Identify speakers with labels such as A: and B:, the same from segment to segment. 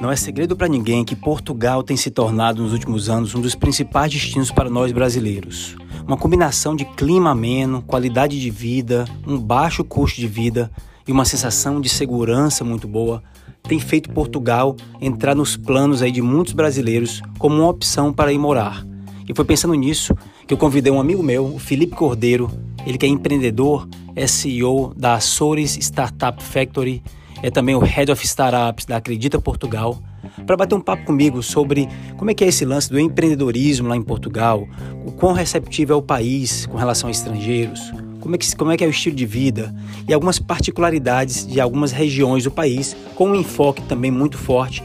A: Não é segredo para ninguém que Portugal tem se tornado nos últimos anos um dos principais destinos para nós brasileiros. Uma combinação de clima ameno, qualidade de vida, um baixo custo de vida e uma sensação de segurança muito boa tem feito Portugal entrar nos planos aí de muitos brasileiros como uma opção para ir morar. E foi pensando nisso que eu convidei um amigo meu, o Felipe Cordeiro, ele que é empreendedor, é CEO da Açores Startup Factory. É também o Head of Startups da Acredita Portugal, para bater um papo comigo sobre como é que é esse lance do empreendedorismo lá em Portugal, o quão receptivo é o país com relação a estrangeiros, como é, que, como é que é o estilo de vida e algumas particularidades de algumas regiões do país, com um enfoque também muito forte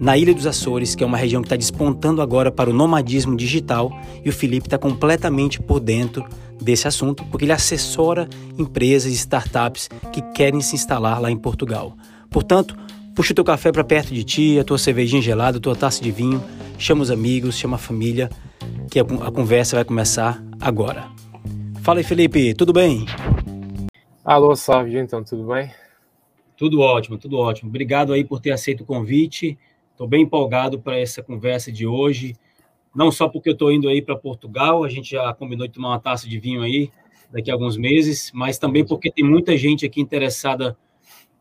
A: na Ilha dos Açores, que é uma região que está despontando agora para o nomadismo digital, e o Felipe está completamente por dentro desse assunto, porque ele assessora empresas e startups que querem se instalar lá em Portugal. Portanto, puxa o teu café para perto de ti, a tua cervejinha gelada, a tua taça de vinho, chama os amigos, chama a família, que a, a conversa vai começar agora. Fala aí, Felipe, tudo bem?
B: Alô, Sávio, então, tudo bem?
A: Tudo ótimo, tudo ótimo. Obrigado aí por ter aceito o convite. Estou bem empolgado para essa conversa de hoje. Não só porque eu estou indo aí para Portugal, a gente já combinou de tomar uma taça de vinho aí daqui a alguns meses, mas também porque tem muita gente aqui interessada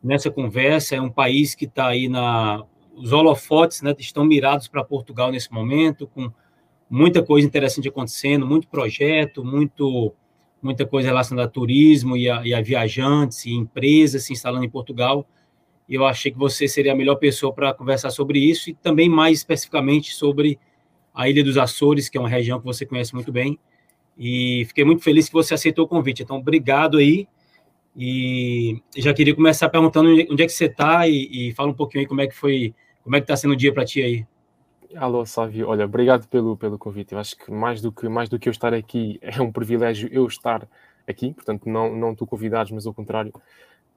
A: nessa conversa. É um país que está aí na. Os holofotes né, estão mirados para Portugal nesse momento, com muita coisa interessante acontecendo, muito projeto, muito, muita coisa relacionada a turismo e a, e a viajantes e empresas se instalando em Portugal e eu achei que você seria a melhor pessoa para conversar sobre isso e também mais especificamente sobre a Ilha dos Açores, que é uma região que você conhece muito bem. E fiquei muito feliz que você aceitou o convite. Então, obrigado aí. E já queria começar perguntando onde é que você está e, e, fala um pouquinho aí como é que foi, como é que está sendo o dia para ti aí.
B: Alô, Sávio. Olha, obrigado pelo, pelo convite. Eu acho que mais do que mais do que eu estar aqui é um privilégio eu estar aqui. Portanto, não não estou convidado, mas ao contrário,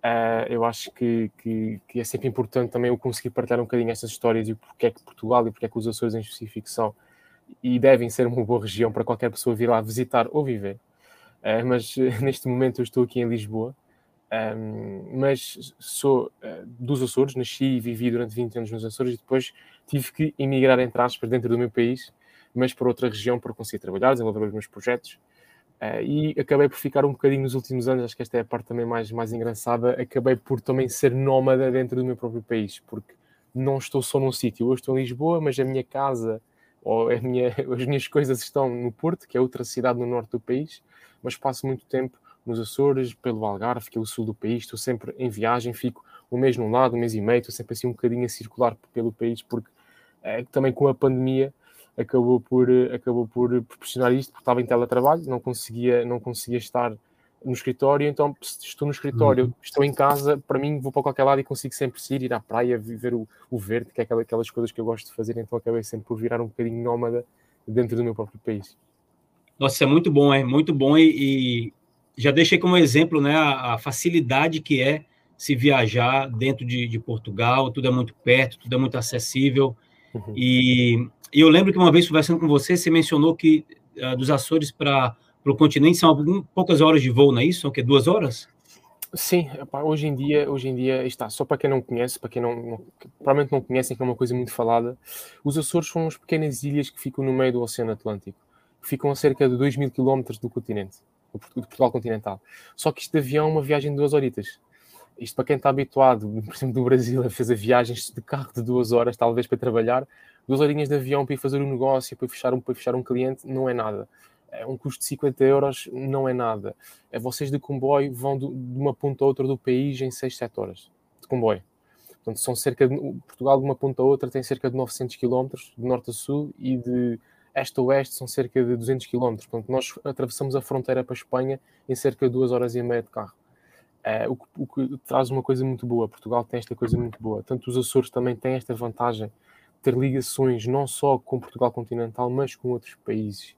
B: Uh, eu acho que, que, que, é sempre importante também eu conseguir partilhar um bocadinho estas histórias e porque é que Portugal e porque é que os Açores em específico são e devem ser uma boa região para qualquer pessoa vir lá visitar ou viver. Uh, mas neste momento eu estou aqui em Lisboa, um, mas sou uh, dos Açores, nasci e vivi durante 20 anos nos Açores e depois tive que emigrar, entre aspas, dentro do meu país, mas para outra região para conseguir trabalhar, desenvolver os meus projetos Uh, e acabei por ficar um bocadinho nos últimos anos, acho que esta é a parte também mais, mais engraçada, acabei por também ser nómada dentro do meu próprio país, porque não estou só num sítio, eu estou em Lisboa, mas a minha casa ou minha, as minhas coisas estão no Porto, que é outra cidade no norte do país, mas passo muito tempo nos Açores, pelo Algarve, que é o sul do país, estou sempre em viagem, fico um mês num lado, um mês e meio, estou sempre assim um bocadinho a circular pelo país, porque é, também com a pandemia acabou por, eh, acabou por proporcionar isto, porque estava em teletrabalho, não conseguia, não conseguia estar no escritório, então se estou no escritório, uhum. estou em casa, para mim vou para qualquer lado e consigo sempre ir, ir à praia, viver o, o verde, que é aquelas, aquelas coisas que eu gosto de fazer, então acabei sempre por virar um bocadinho nómada dentro do meu próprio país.
A: Nossa, é muito bom, é muito bom e, e já deixei como exemplo né, a, a, facilidade que é se viajar dentro de, de Portugal, tudo é muito perto, tudo é muito acessível, Uhum. E, e, eu lembro que uma vez conversando com você, você mencionou que uh, dos Açores para o continente são poucas horas de voo, não é isso? São o quê? Duas horas?
B: Sim, hoje em dia, hoje em dia está, só para quem não conhece, para quem não, não, provavelmente não conhecem, que é uma coisa muito falada, os Açores são umas pequenas ilhas que ficam no meio do Oceano Atlântico, ficam a cerca de 2 mil quilómetros do continente, do Portugal continental. Só que isto de avião é uma viagem de duas horitas isto para quem está habituado, por exemplo, do Brasil, a fazer viagens de carro de duas horas, talvez para trabalhar, duas horinhas de avião para ir fazer um negócio, para fechar um, para fechar um cliente, não é nada. É um custo de 50 euros não é nada. É vocês de comboio vão de, uma ponta a outra do país em 6, 7 horas de comboio. Portanto, são cerca de. Portugal de uma ponta a outra tem cerca de 900 km, de norte a sul, e de este a oeste são cerca de 200 km. Portanto, nós atravessamos a fronteira para a Espanha em cerca de 2 horas e meia de carro. É, o, o, que traz uma coisa muito boa. Portugal tem esta coisa muito boa. Tanto os Açores também têm esta vantagem de ter ligações não só com Portugal continental, mas com outros países.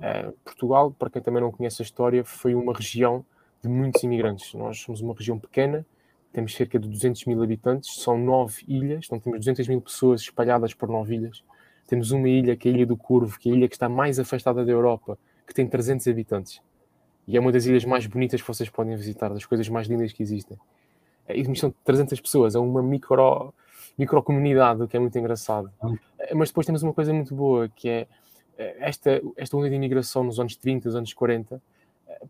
B: É, Portugal, para quem também não conhece a história, foi uma região de muitos imigrantes. Nós somos uma região pequena, temos cerca de 200 mil habitantes, são nove ilhas, então temos 200 mil pessoas espalhadas por nove ilhas. Temos uma ilha, que é a Ilha do Curvo, que é a ilha que está mais afastada da Europa, que tem 300 habitantes. E é uma das ilhas mais bonitas que vocês podem visitar, das coisas mais lindas que existem. e são 300 pessoas, é uma micro, micro comunidade, o que é muito engraçado. Hum. Mas depois temos uma coisa muito boa, que é esta, esta onda de imigração nos anos 30, nos anos 40,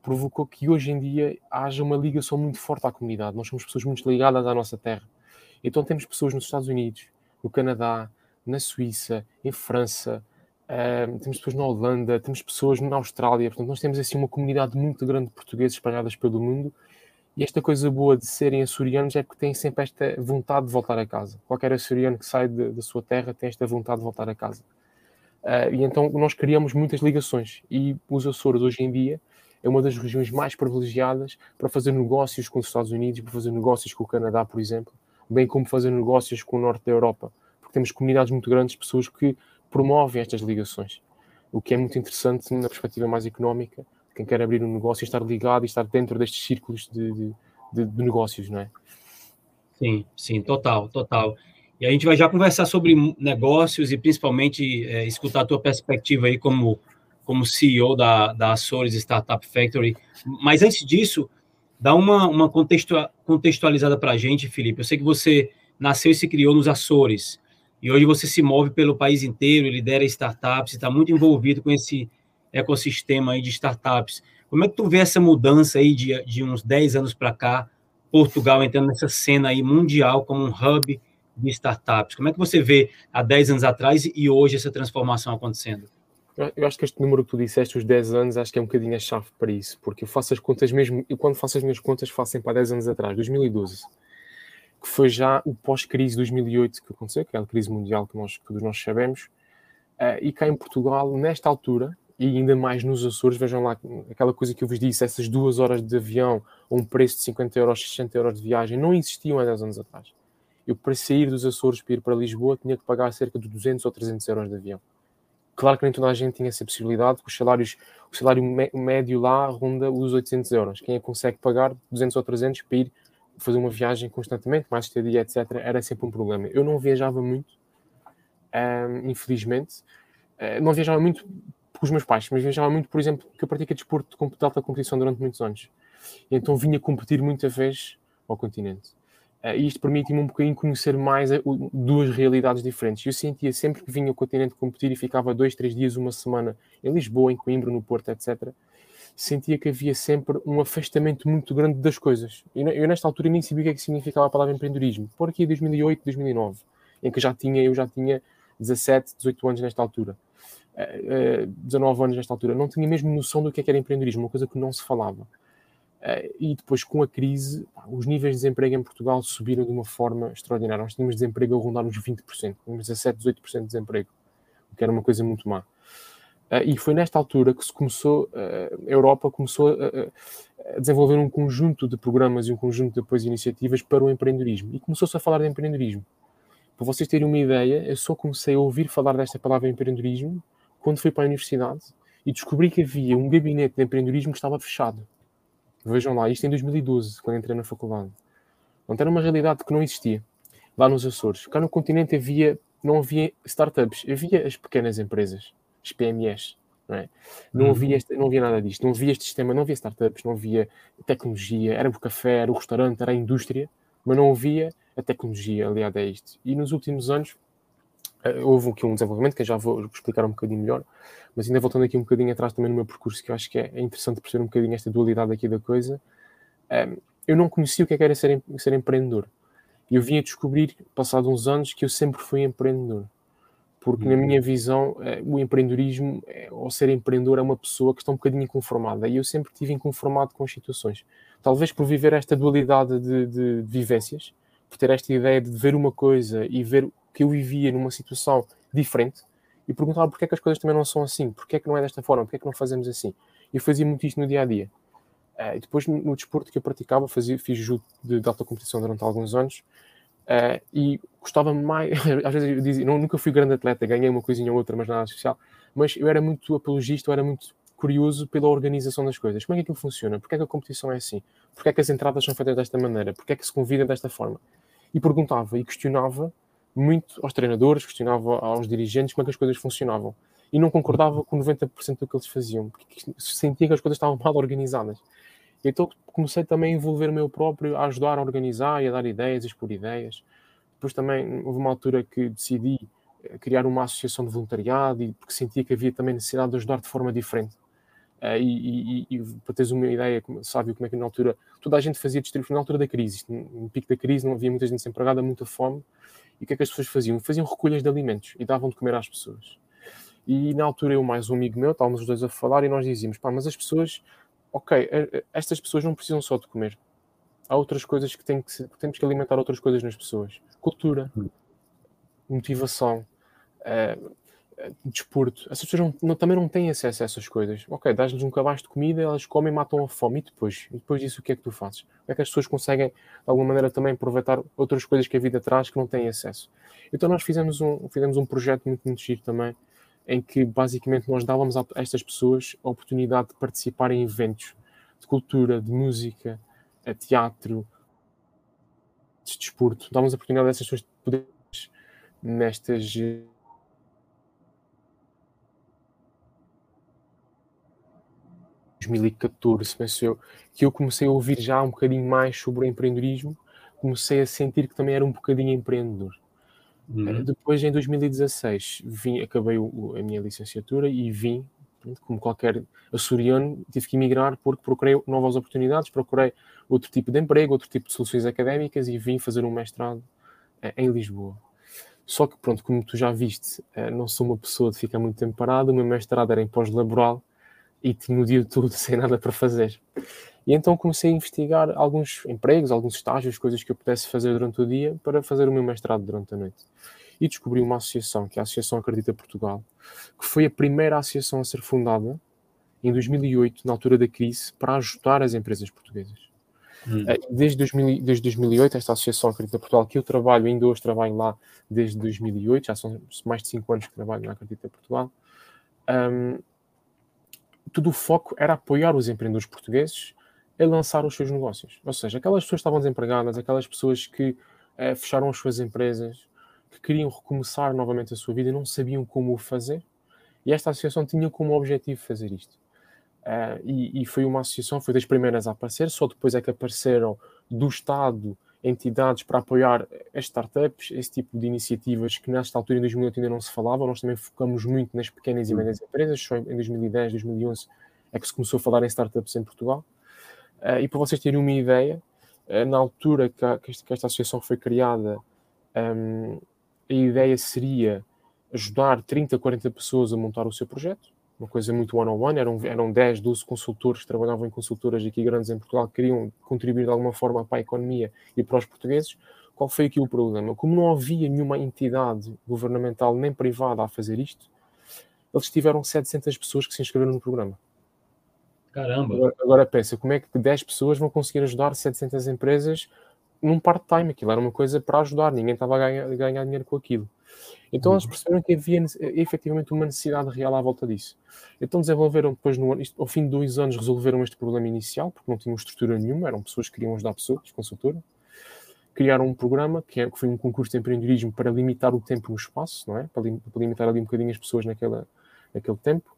B: provocou que hoje em dia haja uma ligação muito forte à comunidade. Nós somos pessoas muito ligadas à nossa terra. Então temos pessoas nos Estados Unidos, no Canadá, na Suíça, em França, uh, temos pessoas na Holanda, temos pessoas na Austrália. Portanto, nós temos assim uma comunidade muito grande de portugueses espalhadas pelo mundo. E esta coisa boa de serem açorianos é porque têm sempre esta vontade de voltar a casa. Qualquer açoriano que sai da sua terra tem esta vontade de voltar a casa. Uh, e então nós criamos muitas ligações. E os Açores, hoje em dia, é uma das regiões mais privilegiadas para fazer negócios com os Estados Unidos, para fazer negócios com o Canadá, por exemplo, bem como fazer negócios com o norte da Europa, porque temos comunidades muito grandes, pessoas que promovem estas ligações, o que é muito interessante na perspectiva mais económica, quem quer abrir um negócio e estar ligado e estar dentro destes círculos de, de, de, de negócios, não é?
A: Sim, sim, total, total. E a gente vai já conversar sobre negócios e principalmente é, escutar a tua perspectiva aí como como CEO da, da Açores Startup Factory. Mas antes disso, dá uma, uma contextualizada para a gente, Felipe. Eu sei que você nasceu e se criou nos Açores, e hoje você se move pelo país inteiro, lidera startups, está muito envolvido com esse ecossistema aí de startups. Como é que tu vê essa mudança aí de, de uns 10 anos para cá, Portugal entrando nessa cena aí mundial como um hub de startups? Como é que você vê há 10 anos atrás e hoje essa transformação acontecendo?
B: Eu acho que este número que tu disseste, os 10 anos, acho que é um bocadinho a chave para isso, porque eu faço as contas mesmo, e quando faço as minhas contas, faço sempre há 10 anos atrás, 2012, que foi já o pós-crise 2008 que aconteceu, que é a crise mundial que, nós, todos nós sabemos, uh, e cá em Portugal, nesta altura, e ainda mais nos Açores, vejam lá aquela coisa que eu vos disse, essas duas horas de avião um preço de 50 euros, 60 euros de viagem, não existiam há 10 anos atrás. Eu, para sair dos Açores para ir para Lisboa, tinha que pagar cerca de 200 ou 300 euros de avião Claro que nem toda a gente tinha essa possibilidade, porque os salários, o salário médio lá ronda os 800 euros. Quem é que consegue pagar 200 ou 300 para ir fazer uma viagem constantemente, mais estadia, etc., era sempre um problema. Eu não viajava muito, um, infelizmente. Uh, não viajava muito com os meus pais, mas viajava muito, por exemplo, porque eu pratiquei desporto de alta competição durante muitos anos. E então vinha competir muita vez ao continente. Uh, e isto permite-me um bocadinho conhecer mais a, o, duas realidades diferentes. Eu sentia sempre que vinha ao continente competir e ficava dois, três dias, uma semana em Lisboa, em Coimbra, no Porto, etc. Sentia que havia sempre um afastamento muito grande das coisas. Eu, eu nesta altura nem sabia o que é que significava a palavra empreendedorismo. Por aqui 2008, 2009, em que já tinha, eu já tinha 17, 18 anos nesta altura. Uh, uh, 19 anos nesta altura. Não tinha mesmo noção do que, é que era empreendedorismo, uma coisa que não se falava. Eh, e depois, com a crise, os níveis de desemprego em Portugal subiram de uma forma extraordinária. Nós tínhamos desemprego a rondar uns 20%, uns 17, 18% de desemprego, o que era uma coisa muito má. Eh, e foi nesta altura que se começou, eh, a Europa começou a, desenvolver um conjunto de programas e um conjunto de e iniciativas para o empreendedorismo. E começou-se a falar de empreendedorismo. Para vocês terem uma ideia, eu só comecei a ouvir falar desta palavra empreendedorismo quando fui para a universidade e descobri que havia um gabinete de empreendedorismo que estava fechado. Vejam lá, isto em 2012, quando entrei na faculdade. Então era uma realidade que não existia lá nos Açores. Cá no continente havia, não havia startups, havia as pequenas empresas, as PMEs. Não, é? não, uhum. havia este, não havia nada disto, não havia este sistema, não havia startups, não havia tecnologia, era o café, era o restaurante, era a indústria, mas não havia a tecnologia aliada a isto. E nos últimos anos eh, houve aqui um desenvolvimento que eu já vou explicar um bocadinho melhor, mas ainda voltando aqui um bocadinho atrás também no meu percurso, que eu acho que é, interessante perceber um bocadinho esta dualidade aqui da coisa. Eu não conhecia o que, é que era ser, ser empreendedor. E eu vim a descobrir, passado uns anos, que eu sempre fui empreendedor. Porque, na uhum. minha visão, eh, o empreendedorismo, eh, ou ser empreendedor, é uma pessoa que está um bocadinho inconformada. E eu sempre estive inconformado com as situações. Talvez por viver esta dualidade de, de, de vivências, por ter esta ideia de ver uma coisa e ver que eu vivia numa situação diferente e perguntava porque é que as coisas também não são assim, porque é que não é desta forma, porque é que não fazemos assim. E eu fazia muito isto no dia a dia. Uh, e depois, no, no, desporto que eu praticava, fazia, fiz judo de, de, alta competição durante alguns anos uh, e gostava mais. Às vezes eu dizia, não, nunca fui grande atleta, ganhei uma coisinha ou outra, mas nada especial. Mas eu era muito apologista, eu era muito curioso pela organização das coisas. Como é que aquilo funciona? Porquê é que a competição é assim? Porquê é que as entradas são feitas desta maneira? Porquê é que se convida desta forma? E perguntava e questionava muito aos treinadores, questionava aos dirigentes como é que as coisas funcionavam. E não concordava com 90% do que eles faziam, porque sentia que as coisas estavam mal organizadas. Então comecei também a envolver o meu próprio, a ajudar a organizar e a dar ideias, expor ideias. Depois também houve uma altura que decidi eh, criar uma associação de voluntariado e porque sentia que havia também necessidade de ajudar de forma diferente. Uh, e, e, e, para teres uma ideia, sabe como é que na altura toda a gente fazia distribuição na altura da crise, no pico da crise não havia muita gente desempregada, muita fome, e o que é que as pessoas faziam? Faziam recolhas de alimentos e davam de comer às pessoas. E na altura eu mais um amigo meu, estávamos os dois a falar e nós dizíamos, pá, mas as pessoas, ok, estas pessoas não precisam só de comer. Há outras coisas que, tem que temos que alimentar outras coisas nas pessoas. Cultura, hum. motivação, uh, desporto. Essas pessoas não, não, também não têm acesso a essas coisas. Ok, dás-lhes um cabaz de comida, elas comem e matam a fome. E depois? E depois disso, o que é que tu fazes? Como é que as pessoas conseguem, de alguma maneira, também aproveitar outras coisas que a vida traz que não têm acesso? Então, nós fizemos um, fizemos um projeto muito, muito giro também, em que basicamente nós dávamos a estas pessoas a oportunidade de participar em eventos de cultura, de música, de teatro, de desporto. Dávamos a oportunidade a essas pessoas de poder nestas 2014, penso eu, que eu comecei a ouvir já um bocadinho mais sobre o empreendedorismo, comecei a sentir que também era um bocadinho empreendedor. Uhum. Depois, em 2016, vim, acabei o, a minha licenciatura e vim, como qualquer açoriano, tive que emigrar porque procurei novas oportunidades, procurei outro tipo de emprego, outro tipo de soluções académicas e vim fazer um mestrado eh, em Lisboa. Só que, pronto, como tu já viste, eh, não sou uma pessoa de ficar muito tempo parado, o meu mestrado era em pós-laboral e tinha o dia todo sem nada para fazer. E então comecei a investigar alguns empregos, alguns estágios, coisas que eu pudesse fazer durante o dia para fazer o meu mestrado durante a noite. E descobri uma associação, que é a Associação Acredita Portugal, que foi a primeira associação a ser fundada em 2008, na altura da crise, para ajudar as empresas portuguesas. Hum. Eh, desde, 2000, desde 2008, esta Associação Acredita Portugal, que eu trabalho, ainda hoje trabalho lá desde 2008, já são mais de 5 anos que trabalho na Acredita Portugal, um, todo o foco era apoiar os empreendedores portugueses a lançar os seus negócios. Ou seja, aquelas pessoas que estavam desempregadas, aquelas pessoas que eh, fecharam as suas empresas, que queriam recomeçar novamente a sua vida e não sabiam como o fazer. E esta associação tinha como objetivo fazer isto. Uh, e, e, foi uma associação, foi das primeiras a aparecer, só depois é que apareceram do Estado entidades para apoiar as startups, esse tipo de iniciativas que nesta altura, em 2008, ainda não se falava. Nós também focamos muito nas pequenas e médias empresas, só em 2010, 2011 é que se começou a falar em startups em Portugal. Uh, e para vocês terem uma ideia, uh, na altura que, a, que, esta, que, esta, associação foi criada, um, a ideia seria ajudar 30, 40 pessoas a montar o seu projeto uma coisa muito one-on-one, eram, eram 10, 12 consultores que trabalhavam em consultoras aqui grandes em Portugal, que queriam contribuir de alguma forma para a economia e para os portugueses. Qual foi aqui o problema? Como não havia nenhuma entidade governamental nem privada a fazer isto, eles tiveram 700 pessoas que se inscreveram no programa.
A: Caramba!
B: Agora, agora pensa, como é que 10 pessoas vão conseguir ajudar 700 empresas num part-time? Aquilo era uma coisa para ajudar, ninguém estava a ganhar, a ganhar dinheiro com aquilo. Então eles uhum. perceberam que havia efetivamente uma necessidade real à volta disso. Então desenvolveram depois, no, isto, ao fim de dois anos, resolveram este problema inicial, porque não tinham estrutura nenhuma, eram pessoas que queriam ajudar pessoas, consultora. Criaram um programa, que, é, que foi um concurso de empreendedorismo para limitar o tempo e o espaço, não é? Para, para limitar ali um bocadinho as pessoas naquela, naquele tempo.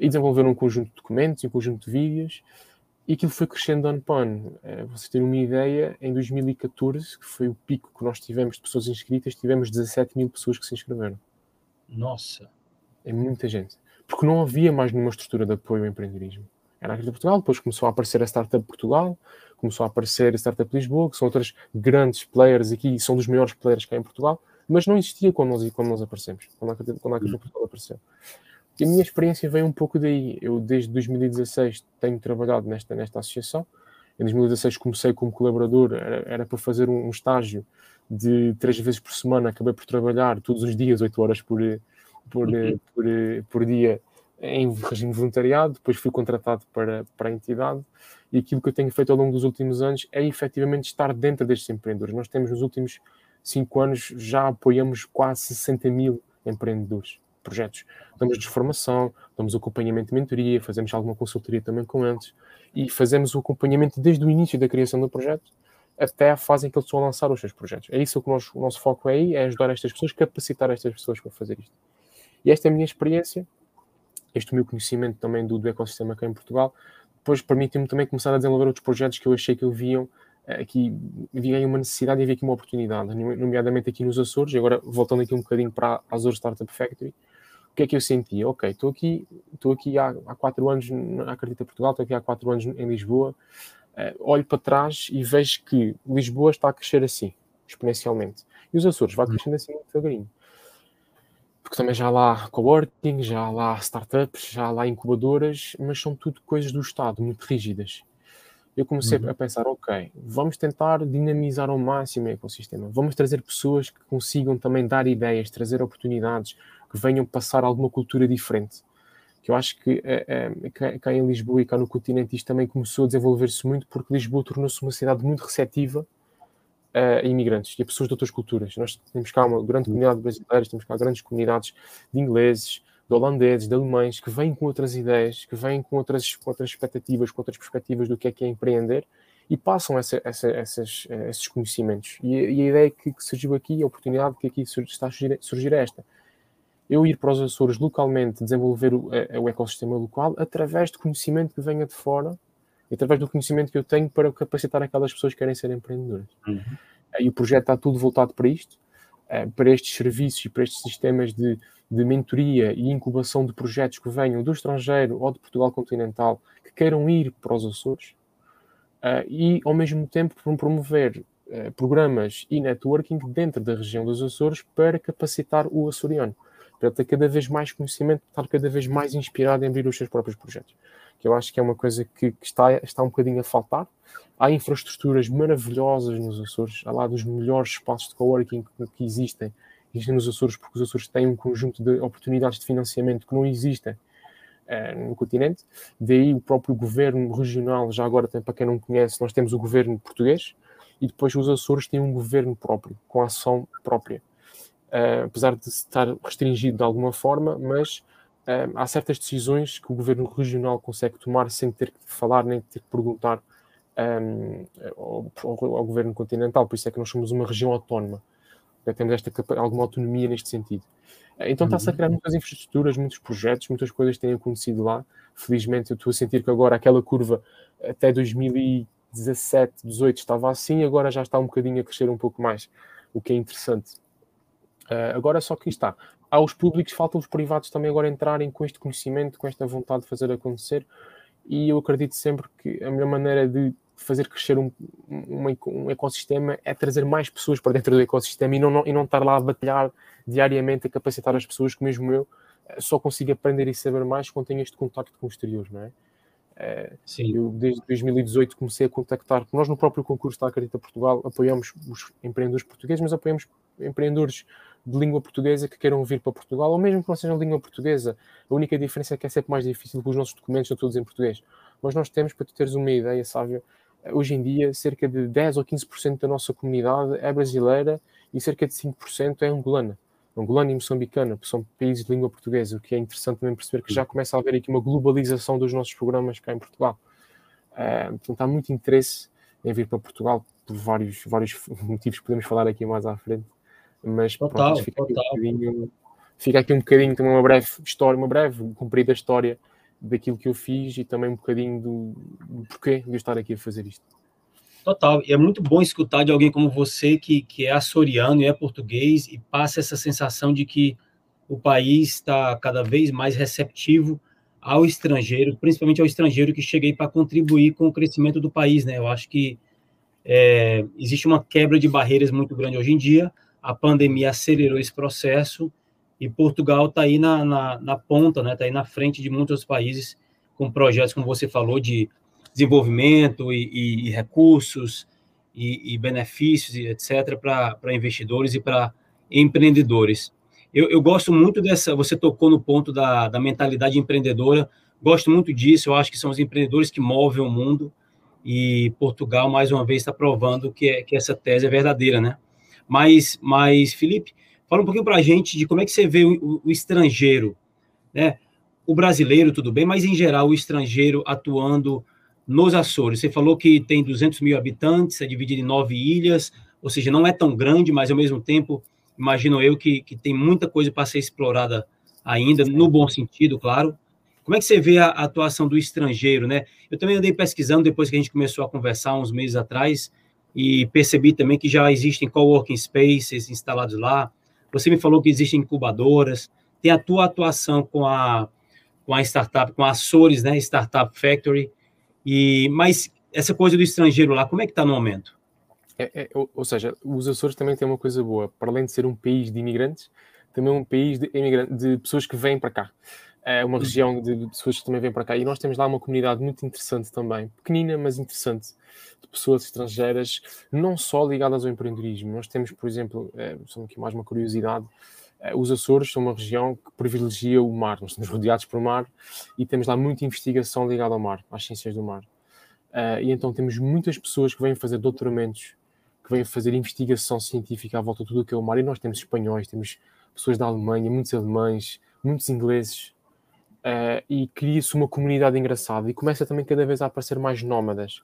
B: E desenvolveram um conjunto de documentos, um conjunto de vídeos, e aquilo foi crescendo ano para ano. É, vocês terem uma ideia, em 2014, que foi o pico que nós tivemos de pessoas inscritas, tivemos 17 mil pessoas que se inscreveram.
A: Nossa!
B: É muita gente. Porque não havia mais nenhuma estrutura de apoio ao empreendedorismo. Era aqui de Portugal, depois começou a aparecer a Startup Portugal, começou a aparecer a Startup Lisboa, que são outras grandes players aqui, são dos maiores players cá em Portugal, mas não existia quando nós, quando nós aparecemos, quando a, a hum. Portugal apareceu. E a minha experiência vem um pouco daí. Eu, desde 2016, tenho trabalhado nesta, nesta associação. Em 2016 comecei como colaborador, era, era para fazer um, um, estágio de três vezes por semana. Acabei por trabalhar todos os dias, oito horas por, por, uhum. por, por, dia, em regime voluntariado. Depois fui contratado para, para a entidade. E aquilo que eu tenho feito ao longo dos últimos anos é efetivamente estar dentro destes empreendedores. Nós temos nos últimos cinco anos já apoiamos quase 60 mil empreendedores projetos. Damos-lhes formação, damos acompanhamento de mentoria, fazemos alguma consultoria também com eles e fazemos o acompanhamento desde o início da criação do projeto até a fase em que eles estão a lançar os seus projetos. É isso que o nosso, foco é aí, é ajudar estas pessoas, capacitar estas pessoas para fazer isto. E esta é a minha experiência, este meu conhecimento também do, do ecossistema aqui em Portugal, depois permitiu-me também começar a desenvolver outros projetos que eu achei que haviam aqui havia uma necessidade e havia aqui uma oportunidade, nomeadamente aqui nos Açores, e agora voltando aqui um bocadinho para a Azores Startup Factory, o que é que eu sentia? Ok, estou aqui, estou aqui há, há quatro anos na Acredita Portugal, estou aqui há quatro anos em Lisboa, uh, olho para trás e vejo que Lisboa está a crescer assim, exponencialmente, e os Açores vai hum. crescendo assim devagarinho. Porque também já há lá coworking, já há lá startups, já há lá incubadoras, mas são tudo coisas do Estado, muito rígidas eu comecei uhum. a pensar, ok, vamos tentar dinamizar ao máximo o ecossistema, vamos trazer pessoas que consigam também dar ideias, trazer oportunidades, que venham passar alguma cultura diferente. Que eu acho que é, é, cá em Lisboa e cá no continente isto também começou a desenvolver-se muito porque Lisboa tornou-se uma cidade muito receptiva a imigrantes e a pessoas de outras culturas. Nós temos cá uma grande comunidade de brasileiros, temos cá grandes comunidades de ingleses, de holandeses, de alemães, que vêm com outras ideias, que vêm com outras, com outras expectativas, com outras perspectivas do que é que é empreender e passam essa, essa, essas, eh, esses conhecimentos. E, e, a ideia que, que, surgiu aqui, a oportunidade que aqui está a surgir, surgir é esta. Eu ir para os Açores localmente, desenvolver o, o ecossistema local através de conhecimento que venha de fora, através do conhecimento que eu tenho para capacitar aquelas pessoas que querem ser empreendedoras. Uhum. E o projeto está tudo voltado para isto, eh, para estes serviços e para estes sistemas de de mentoria e incubação de projetos que venham do estrangeiro ou de Portugal continental que queiram ir para os Açores uh, e, ao mesmo tempo, promover uh, programas e networking dentro da região dos Açores para capacitar o açoriano, para ter cada vez mais conhecimento, estar cada vez mais inspirado em abrir os seus próprios projetos. Que eu acho que é uma coisa que, que está, está um bocadinho a faltar. Há infraestruturas maravilhosas nos Açores, há lá dos melhores espaços de coworking que, que existem existem nos Açores, porque os Açores têm um conjunto de oportunidades de financiamento que não existem uh, no continente. Daí o próprio governo regional, já agora, tem, para quem não conhece, nós temos o governo português e depois os Açores têm um governo próprio, com ação própria. Uh, apesar de estar restringido de alguma forma, mas uh, há certas decisões que o governo regional consegue tomar sem ter que falar nem ter que perguntar um, ao, ao, ao, governo continental. Por isso é que nós somos uma região autónoma temos esta alguma autonomia neste sentido. Então está-se a criar uhum. muitas infraestruturas, muitos projetos, muitas coisas têm acontecido lá. Felizmente eu estou a sentir que agora aquela curva até 2017, 18 estava assim, agora já está um bocadinho a crescer um pouco mais, o que é interessante. Uh, agora só que está. Há os públicos, faltam os privados também agora entrarem com este conhecimento, com esta vontade de fazer acontecer. E eu acredito sempre que a melhor maneira de fazer crescer um, um, um, ecossistema é trazer mais pessoas para dentro do ecossistema e não, não, e não estar lá a batalhar diariamente a capacitar as pessoas que mesmo eu eh, só consigo aprender e saber mais quando tenho este contacto com o exterior, não é? Eh, Sim. Eu desde 2018 comecei a contactar, nós no próprio concurso da Acredita Portugal apoiamos os empreendedores portugueses, mas apoiamos empreendedores de língua portuguesa que queiram vir para Portugal, ou mesmo que não sejam língua portuguesa. A única diferença é que é sempre mais difícil, porque os nossos documentos são todos em português. Mas nós temos, para tu teres uma ideia, Sávio, hoje em dia, cerca de 10 ou 15% da nossa comunidade é brasileira e cerca de 5% é angolana. Angolana e moçambicana, que são países de língua portuguesa, o que é interessante também perceber que já começa a haver aqui uma globalização dos nossos programas cá em Portugal. Uh, portanto, há muito interesse em vir para Portugal por vários, vários motivos que podemos falar aqui mais à frente. Mas total, pronto, fica, total. Aqui um fica aqui um bocadinho também uma breve história, uma breve, comprida história daquilo que eu fiz e também um bocadinho do, do porquê de eu estar aqui a fazer isto.
A: Total, e é muito bom escutar de alguém como você que, que é açoriano e é português e passa essa sensação de que o país está cada vez mais receptivo ao estrangeiro, principalmente ao estrangeiro que chega aí para contribuir com o crescimento do país, né? Eu acho que é, existe uma quebra de barreiras muito grande hoje em dia, a pandemia acelerou esse processo e Portugal está aí na, na, na ponta, né? Está aí na frente de muitos países com projetos, como você falou, de desenvolvimento e, e, e recursos e, e, benefícios, etc., para investidores e para empreendedores. Eu, eu, gosto muito dessa. Você tocou no ponto da, da mentalidade empreendedora. Gosto muito disso. Eu acho que são os empreendedores que movem o mundo. E Portugal, mais uma vez, está provando que, é, que essa tese é verdadeira, né? Mas, mas Felipe, Fala um pouquinho para a gente de como é que você vê o, o, estrangeiro, né? O brasileiro, tudo bem, mas em geral o estrangeiro atuando nos Açores. Você falou que tem 200 mil habitantes, é dividido em nove ilhas, ou seja, não é tão grande, mas ao mesmo tempo, imagino eu que, que tem muita coisa para ser explorada ainda, no bom sentido, claro. Como é que você vê a, atuação do estrangeiro, né? Eu também andei pesquisando depois que a gente começou a conversar uns meses atrás e percebi também que já existem coworking spaces instalados lá. Você me falou que existem incubadoras. Tem a tua atuação com a com a startup, com a Açores, né, Startup Factory. E mas essa coisa do estrangeiro lá, como é que está no momento?
B: É, é, ou, ou, seja, os Açores também têm uma coisa boa. Para além de ser um país de imigrantes, também é um país de, de pessoas que vêm para cá. É uma região de pessoas que também vêm para cá. E nós temos lá uma comunidade muito interessante também, pequenina, mas interessante, de pessoas estrangeiras, não só ligadas ao empreendedorismo. Nós temos, por exemplo, é, aqui mais uma curiosidade, é, os Açores são uma região que privilegia o mar. Nós estamos rodeados por mar e temos lá muita investigação ligada ao mar, às ciências do mar. Uh, e então temos muitas pessoas que vêm fazer doutoramentos, que vêm fazer investigação científica à volta de tudo o que é o mar. E nós temos espanhóis, temos pessoas da Alemanha, muitos alemães, muitos ingleses. Uh, e cria-se uma comunidade engraçada e começa também cada vez a aparecer mais nómadas.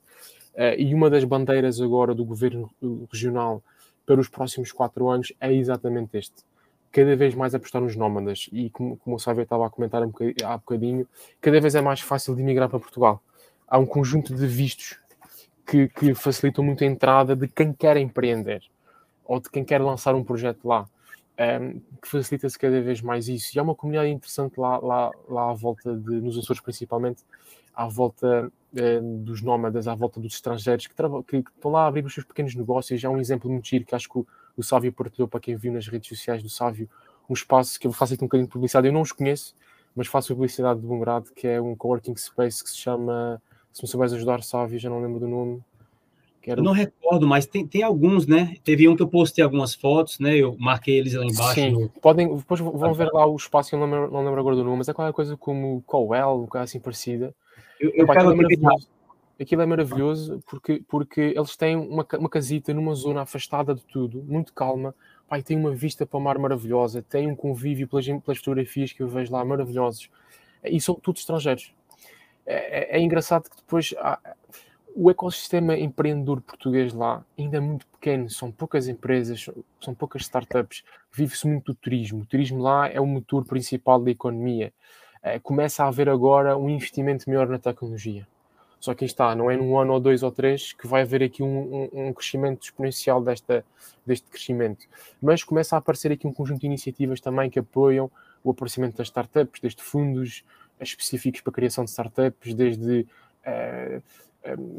B: Uh, e uma das bandeiras agora do governo regional para os próximos quatro anos é exatamente este. Cada vez mais apostar nos nómadas. E como, como o Sávio estava a comentar um bocadinho, há bocadinho, cada vez é mais fácil de emigrar para Portugal há um conjunto de vistos que, que facilitam muito a entrada de quem quer empreender ou de quem quer lançar um projeto lá. Um, ehm, que facilita-se cada vez mais isso. E há uma comunidade interessante lá, lá, lá à volta, de, nos Açores principalmente, à volta eh, dos nómadas, à volta dos estrangeiros que, que, que, estão lá a abrir os seus pequenos negócios. É um exemplo muito giro que acho que o, o Sávio partilhou para quem viu nas redes sociais do Sávio, um espaço que eu faço aqui um bocadinho de publicidade. Eu não os conheço, mas faço publicidade de bom grado, que é um coworking space que se chama se me souberes ajudar, Sávio, já não lembro do nome.
A: Quero... Eu não recordo, mas tem, tem alguns, né? Teve um que eu postei algumas fotos, né? Eu marquei eles lá embaixo. Sim,
B: no... podem, depois vão ver lá o espaço, eu não lembro, não lembro agora do nome, mas é qualquer coisa como Coel, uma coisa assim parecida. Eu, eu aquilo, é maravilhoso, aquilo é maravilhoso porque, porque eles têm uma, uma casita numa zona afastada de tudo, muito calma. Pai, tem uma vista para o mar maravilhosa, tem um convívio pelas, pelas fotografias que eu vejo lá maravilhosos. E são todos estrangeiros é, é, é engraçado que depois há, o ecossistema empreendedor português lá ainda é muito pequeno, são poucas empresas, são poucas startups, vive-se muito do turismo. O turismo lá é o motor principal da economia. É, começa a haver agora um investimento maior na tecnologia. Só que está, não é num ano ou dois ou três que vai haver aqui um, um, um crescimento exponencial desta, deste crescimento. Mas começa a aparecer aqui um conjunto de iniciativas também que apoiam o aparecimento das startups, destes fundos, específicos para a criação de startups, desde uh,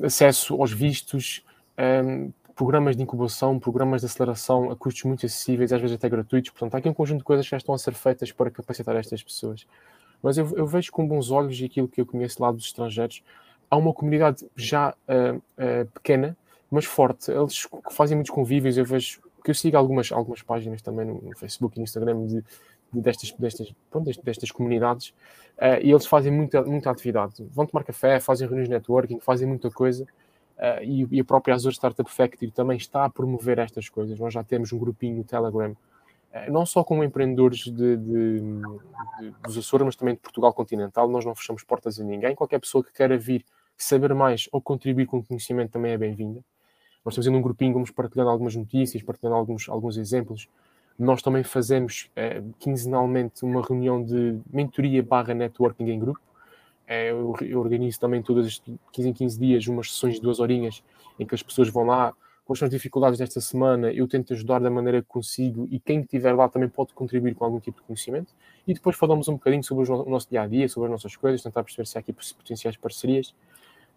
B: acesso aos vistos, eh, programas de incubação, programas de aceleração a custos muito acessíveis, às vezes até gratuitos. Portanto, há aqui um conjunto de coisas que já estão a ser feitas para capacitar estas pessoas. Mas eu, eu vejo com bons olhos aquilo que eu conheço lá dos estrangeiros. Há uma comunidade já uh, uh, pequena, mas forte. Eles fazem muitos convívios. Eu vejo que eu sigo algumas, algumas páginas também no, no Facebook e no Instagram de destas, destas, pronto, destas comunidades Uh, e eles fazem muita, muita atividade. Vão tomar café, fazem reuniões de networking, fazem muita coisa. Uh, e, e, a própria Azure Startup Factory também está a promover estas coisas. Nós já temos um grupinho no Telegram, uh, não só com empreendedores de, de, de, dos Açores, mas também de Portugal continental. Nós não fechamos portas a ninguém. Qualquer pessoa que queira vir saber mais ou contribuir com conhecimento também é bem-vinda. Nós estamos em um grupinho, vamos partilhando algumas notícias, partilhando alguns, alguns exemplos. Nós também fazemos eh, quinzenalmente uma reunião de mentoria barra networking em grupo. Eh, eu, eu, organizo também todas 15 em 15 dias umas sessões de duas horinhas em que as pessoas vão lá, quais são as dificuldades desta semana, eu tento ajudar da maneira que consigo e quem estiver lá também pode contribuir com algum tipo de conhecimento. E depois falamos um bocadinho sobre o nosso dia a dia, sobre as nossas coisas, tentar perceber se há aqui potenciais parcerias.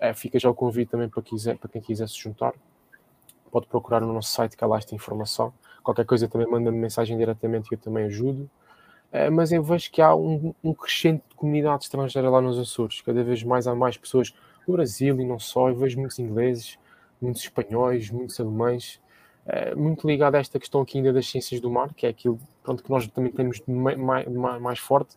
B: Uh, fica já o convite também para, quiser, para quem quiser se juntar. Pode procurar no nosso site que há lá esta informação. Qualquer coisa também manda-me mensagem diretamente e eu também ajudo. Uh, mas eu vejo que há um, um, crescente de comunidade estrangeira lá nos Açores. Cada vez mais há mais pessoas do Brasil e não só. Eu vejo muitos ingleses, muitos espanhóis, muitos alemães. Uh, muito ligado a esta questão aqui ainda das ciências do mar, que é aquilo pronto, que nós também temos mais, mais, mais forte.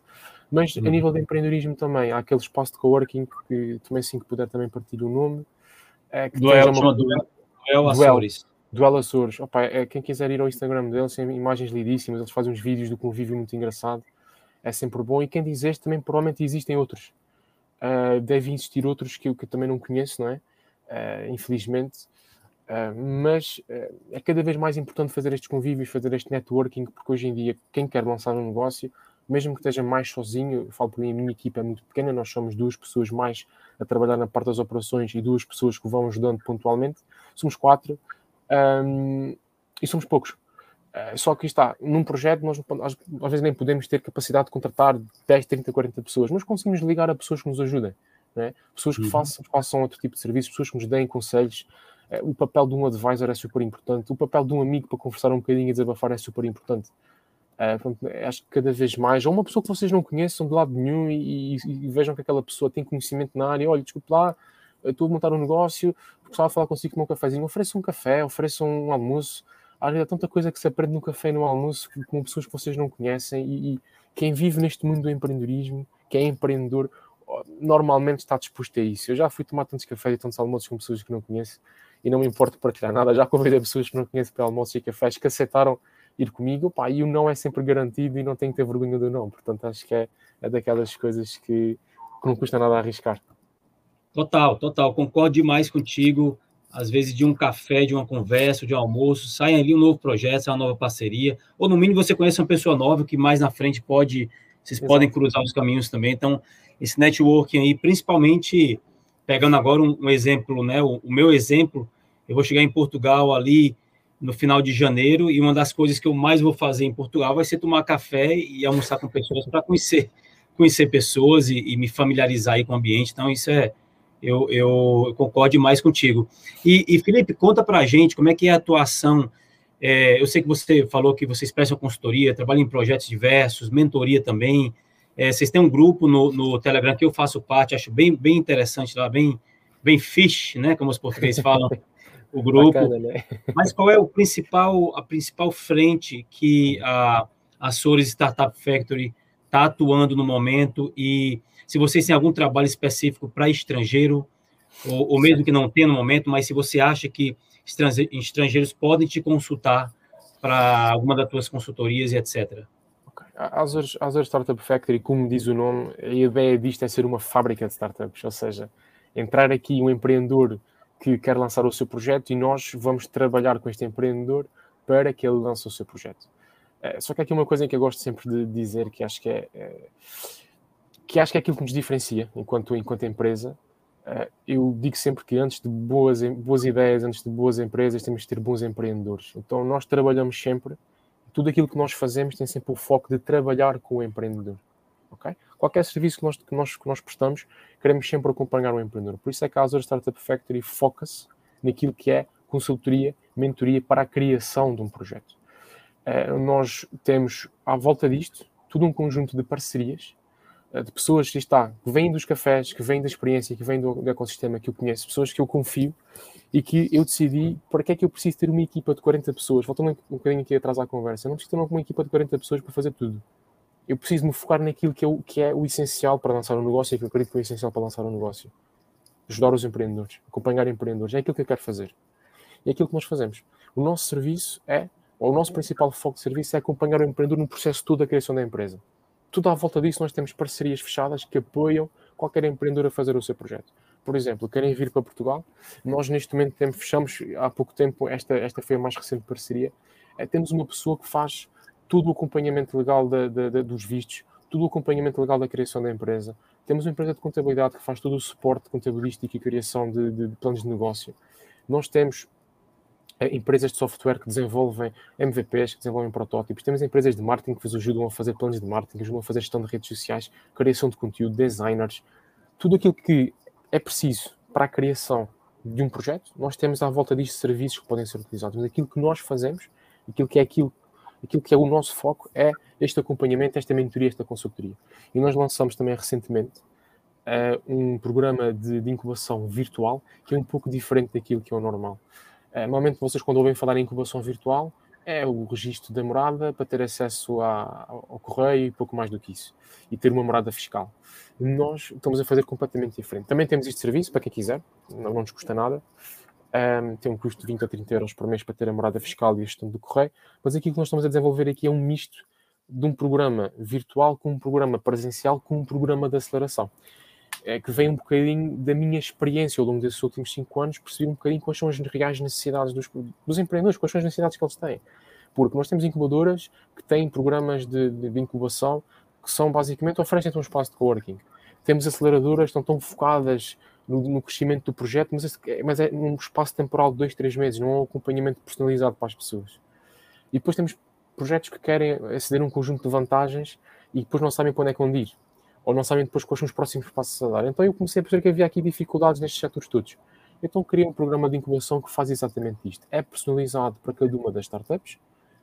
B: Mas uhum. a nível de empreendedorismo também, há aquele espaço de coworking que também assim que puder também partir o nome.
A: Uh, que Duel, uma... Duel, Duel Açores.
B: Duelo Açores. Opa, é, quem quiser ir ao Instagram deles, tem imagens lindíssimas, eles fazem uns vídeos do convívio muito engraçado. É sempre bom. E quem diz este, também provavelmente existem outros. Uh, deve existir outros que eu, que eu também não conheço, não é? Uh, infelizmente. Uh, mas é cada vez mais importante fazer estes convívios, fazer este networking, porque hoje em dia, quem quer lançar um negócio, mesmo que esteja mais sozinho, eu falo por mim, a minha equipa é muito pequena, nós somos duas pessoas mais a trabalhar na parte das operações e duas pessoas que vão ajudando pontualmente, somos quatro um, e somos poucos. Uh, só que está, num projeto nós às, às, vezes nem podemos ter capacidade de contratar 10, 30, 40 pessoas, mas conseguimos ligar a pessoas que nos ajudem, é? pessoas que uhum. façam, façam outro tipo de serviço, pessoas que nos deem conselhos. Uh, o papel de um advisor é super importante, o papel de um amigo para conversar um bocadinho e desabafar é super importante. Uh, pronto, acho que cada vez mais, ou uma pessoa que vocês não conheçam de lado nenhum e, e, e vejam que aquela pessoa tem conhecimento na área, olha, desculpe lá, estou a montar um negócio, gostava de falar consigo com um cafezinho, ofereçam um café, ofereçam um almoço. Há tanta coisa que se aprende no café e no almoço com pessoas que vocês não conhecem e, e quem vive neste mundo do empreendedorismo, que é empreendedor, normalmente está disposto a isso. Eu já fui tomar tantos cafés e tantos almoços com pessoas que não conheço e não me importo partilhar nada. Já convidei pessoas que não conheço para almoços e cafés que aceitaram ir comigo, pá, e o não é sempre garantido e não tenho que ter vergonha do não. Portanto, acho que é, é daquelas coisas que, que não custa nada arriscar.
A: Total, total. Concordo demais contigo. Às vezes, de um café, de uma conversa, de um almoço, sai ali um novo projeto, sai uma nova parceria. Ou, no mínimo, você conhece uma pessoa nova que mais na frente pode. Vocês Exato. podem cruzar os caminhos também. Então, esse networking aí, principalmente pegando agora um, um exemplo, né? O, o, meu exemplo, eu vou chegar em Portugal ali no final de janeiro e uma das coisas que eu mais vou fazer em Portugal vai ser tomar café e almoçar com pessoas para conhecer conhecer pessoas e, e, me familiarizar aí com o ambiente. Então isso é eu, eu, concordo mais contigo. E, e Felipe, conta para a gente como é que é a atuação. É, eu sei que você falou que vocês prestam consultoria, trabalham em projetos diversos, mentoria também. É, vocês têm um grupo no, no Telegram que eu faço parte, acho bem, bem interessante lá, bem, bem fish, né? Como os portugueses falam. o grupo. Bacana, né? Mas qual é o principal, a principal frente que a, a Sores Startup Factory está atuando no momento e se vocês têm algum trabalho específico para estrangeiro, ou, ou, mesmo que não tenha no momento, mas se você acha que estrangeiros podem te consultar para alguma das tuas consultorias e etc.
B: A Azure Startup Factory, como diz o nome, a ideia disto é ser uma fábrica de startups, ou seja, entrar aqui um empreendedor que quer lançar o seu projeto e nós vamos trabalhar com este empreendedor para que ele lance o seu projeto. É, só que aqui uma coisa que eu gosto sempre de dizer, que acho que é, é que acho que é aquilo que nos diferencia enquanto, enquanto empresa. Uh, eu digo sempre que antes de boas, boas ideias, antes de boas empresas, temos de ter bons empreendedores. Então, nós trabalhamos sempre, tudo aquilo que nós fazemos tem sempre o foco de trabalhar com o empreendedor. Okay? Qualquer serviço que nós, que, nós, que nós prestamos, queremos sempre acompanhar o empreendedor. Por isso é que a Azure Startup Factory foca-se naquilo que é consultoria, mentoria para a criação de um projeto. Uh, nós temos, à volta disto, todo um conjunto de parcerias eh, de pessoas que está, que vêm dos cafés, que vêm da experiência, que vêm do, do, ecossistema que eu conheço, pessoas que eu confio e que eu decidi para que é que eu preciso ter uma equipa de 40 pessoas. Voltando um bocadinho aqui atrás à conversa, eu não preciso ter uma equipa de 40 pessoas para fazer tudo. Eu preciso me focar naquilo que é o, que é o essencial para lançar um negócio e que eu acredito que é o essencial para lançar um negócio. Ajudar os empreendedores, acompanhar empreendedores, é aquilo que eu quero fazer. E é aquilo que nós fazemos. O nosso serviço é, ou o nosso principal foco de serviço é acompanhar o empreendedor no processo todo da criação da empresa tudo à volta disso nós temos parcerias fechadas que apoiam qualquer empreendedor a fazer o seu projeto. Por exemplo, querem vir para Portugal? Nós neste momento temos, fechamos há pouco tempo, esta, esta foi a mais recente parceria, é, temos uma pessoa que faz todo o acompanhamento legal dos vistos, todo o acompanhamento legal da criação da empresa. Temos uma empresa de contabilidade que faz todo o suporte contabilístico e criação de, de, de planos de negócio. Nós temos empresas de software que desenvolvem MVPs, que desenvolvem protótipos, temos empresas de marketing que vos ajudam a fazer planos de marketing, ajudam a fazer gestão de redes sociais, criação de conteúdo, designers, tudo aquilo que é preciso para a criação de um projeto, nós temos à volta disto serviços que podem ser utilizados. Mas aquilo que nós fazemos, aquilo que é aquilo, aquilo que é o nosso foco, é este acompanhamento, esta mentoria, esta consultoria. E nós lançamos também recentemente uh, um programa de, de incubação virtual que é um pouco diferente daquilo que é o normal. Eh, normalmente vocês quando ouvem falar em incubação virtual é o registro da morada para ter acesso à, ao correio e pouco mais do que isso. E ter uma morada fiscal. Nós estamos a fazer completamente diferente. Também temos este serviço para quem quiser, não, não nos custa nada. Um, tem um custo de 20 a 30 euros por mês para ter a morada fiscal e a gestão do correio. Mas aquilo que nós estamos a desenvolver aqui é um misto de um programa virtual com um programa presencial com um programa de aceleração é, que vem um bocadinho da minha experiência ao longo desses últimos cinco anos, perceber um bocadinho quais são as reais necessidades dos, dos empreendedores, quais são as necessidades que eles têm. Porque nós temos incubadoras que têm programas de, de, de incubação que são basicamente oferecem um espaço de coworking. Temos aceleradoras que estão tão focadas no, no, crescimento do projeto, mas, mas é um espaço temporal de dois, três meses, não é um acompanhamento personalizado para as pessoas. E depois temos projetos que querem aceder a um conjunto de vantagens e depois não sabem para onde é que vão ir, ou não sabem depois quais são os próximos passos a dar. Então eu comecei a perceber que havia aqui dificuldades nestes setores todos. Então criei um programa de incubação que faz exatamente isto. É personalizado para cada uma das startups,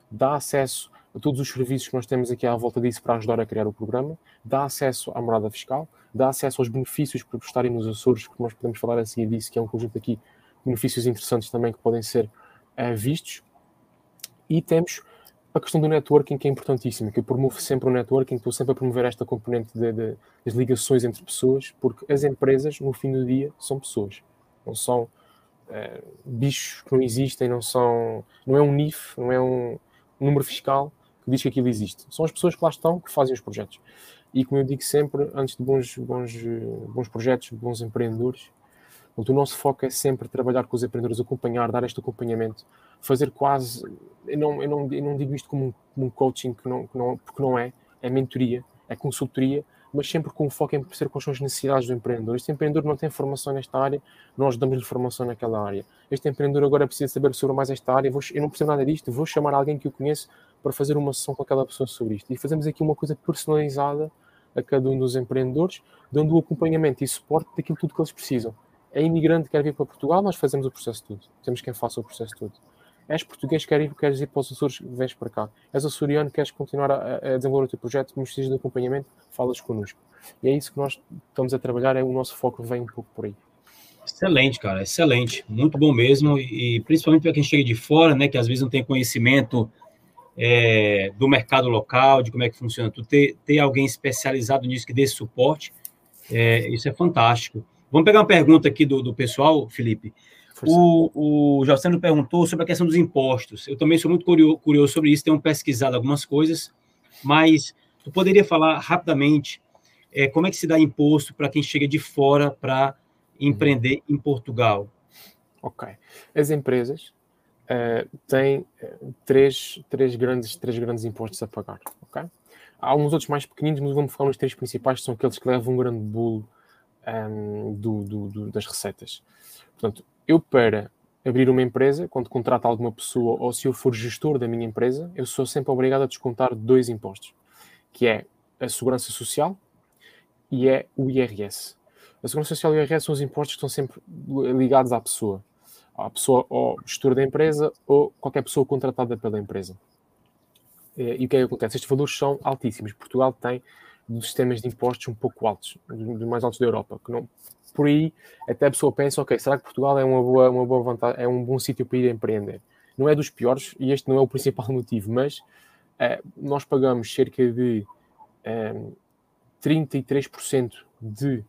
B: dá acesso a todos os serviços que nós temos aqui à volta disso para ajudar a criar o programa, dá acesso à morada fiscal, dá acesso aos benefícios por estarem nos Açores, que nós podemos falar a seguir disso, que é um conjunto aqui de benefícios interessantes também que podem ser uh, vistos. E temos a questão do networking, que é importantíssima, que eu promovo sempre o networking, estou sempre a promover esta componente de, de, das ligações entre pessoas, porque as empresas, no fim do dia, são pessoas, não são uh, bichos que não existem, não são, não é um NIF, não é um número fiscal que diz que aquilo existe. São as pessoas que lá estão que fazem os projetos. E como eu digo sempre, antes de bons, bons, bons projetos, bons empreendedores, o nosso foco é sempre trabalhar com os empreendedores, acompanhar, dar este acompanhamento, fazer quase. Eu não, eu não, eu não digo isto como um, como um coaching, que não, que não, porque não é, é mentoria, é consultoria, mas sempre com foco em perceber quais são as necessidades do empreendedor. Este empreendedor não tem formação nesta área, nós damos-lhe formação naquela área. Este empreendedor agora precisa saber sobre mais esta área, vou, eu não percebo nada disto, vou chamar alguém que eu conheço para fazer uma sessão com aquela pessoa sobre isto. E fazemos aqui uma coisa personalizada a cada um dos empreendedores, dando o acompanhamento e suporte daquilo tudo que eles precisam. É imigrante que quer vir para Portugal, nós fazemos o processo todo. Temos quem faça o processo todo. És português, quer ir, queres ir para os Açores, vens para cá. És açoriano, queres continuar a, a desenvolver o teu projeto, precisas de acompanhamento, falas connosco. E é isso que nós estamos a trabalhar, é o nosso foco vem um pouco por aí.
A: Excelente, cara, excelente. Muito bom mesmo. E, principalmente para quem chega de fora, né, que às vezes não tem conhecimento é, do mercado local, de como é que funciona. Tu ter, ter alguém especializado nisso que dê esse suporte, é, isso é fantástico. Vamos pegar uma pergunta aqui do, do pessoal, Felipe. O, o Joceno perguntou sobre a questão dos impostos. Eu também sou muito curioso, curioso sobre isso, tenho pesquisado algumas coisas, mas tu poderia falar rapidamente é, como é que se dá imposto para quem chega de fora para empreender em Portugal?
B: Ok. As empresas uh, têm eh, três, três, grandes, três grandes impostos a pagar. Okay? Há uns outros mais pequeninos, mas vamos focar nos três principais, que são aqueles que levam um grande bolo um, ehm, do, do, do, das receitas. Portanto, eu para abrir uma empresa, quando contrato alguma pessoa ou se eu for gestor da minha empresa, eu sou sempre obrigado a descontar dois impostos, que é a segurança social e é o IRS. A segurança social e o IRS são os impostos que estão sempre ligados à pessoa à pessoa, ou gestor da empresa, ou qualquer pessoa contratada pela empresa. E o que é que acontece? Estes valores são altíssimos. Portugal tem dos sistemas de impostos um pouco altos, dos mais altos da Europa. Que não, por aí, até a pessoa pensa, ok, será que Portugal é uma boa, uma boa vantagem, é um bom sítio para ir empreender? Não é dos piores, e este não é o principal motivo, mas é, nós pagamos cerca de é, eh, 33% de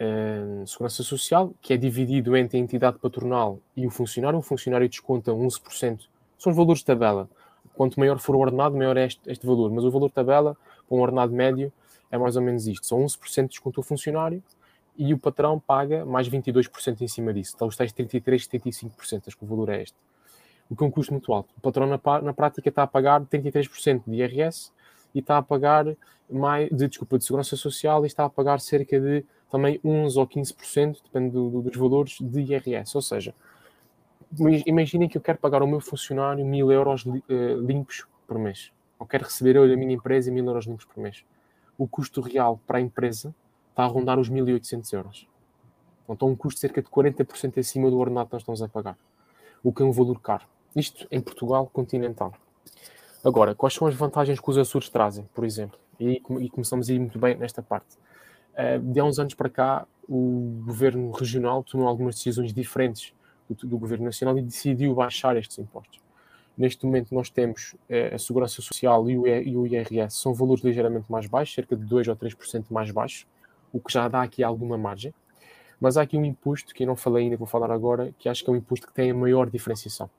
B: uh, segurança social, que é dividido entre a entidade patronal e o funcionário. O funcionário desconta 11%. São os valores de tabela. Quanto maior for o ordenado, maior é este, este valor. Mas o valor de tabela, para um ordenado médio, é mais ou menos isto. São 11% de desconto ao funcionário e o patrão paga mais 22% em cima disso. Então, os tais 33%, 75%, acho que o valor é este. O que é um custo muito alto. O patrão, na, na prática, está a pagar 33% de IRS e está a pagar mais, de, desculpa, de segurança social e está a pagar cerca de também 11 ou 15%, depende do, do, dos valores, de IRS. Ou seja, imaginem que eu quero pagar ao meu funcionário mil euros uh, limpos por mês. Ou quero receber eu da minha empresa mil euros limpos por mês. O custo real para a empresa está a rondar os 1.800 euros. Então, um custo de cerca de 40% acima do ordenado que nós estamos a pagar. O que é um valor caro. Isto em Portugal continental. Agora, quais são as vantagens que os Açores trazem, por exemplo? E, e começamos a ir muito bem nesta parte. Eh, de há uns anos para cá, o governo regional tomou algumas decisões diferentes do, do governo nacional e decidiu baixar estes impostos. Neste momento, nós temos eh, a Segurança Social e o, e o IRS, são valores ligeiramente mais baixos, cerca de 2 ou 3% mais baixos, o que já dá aqui alguma margem. Mas há aqui um imposto, que eu não falei ainda, vou falar agora, que acho que é um imposto que tem a maior diferenciação,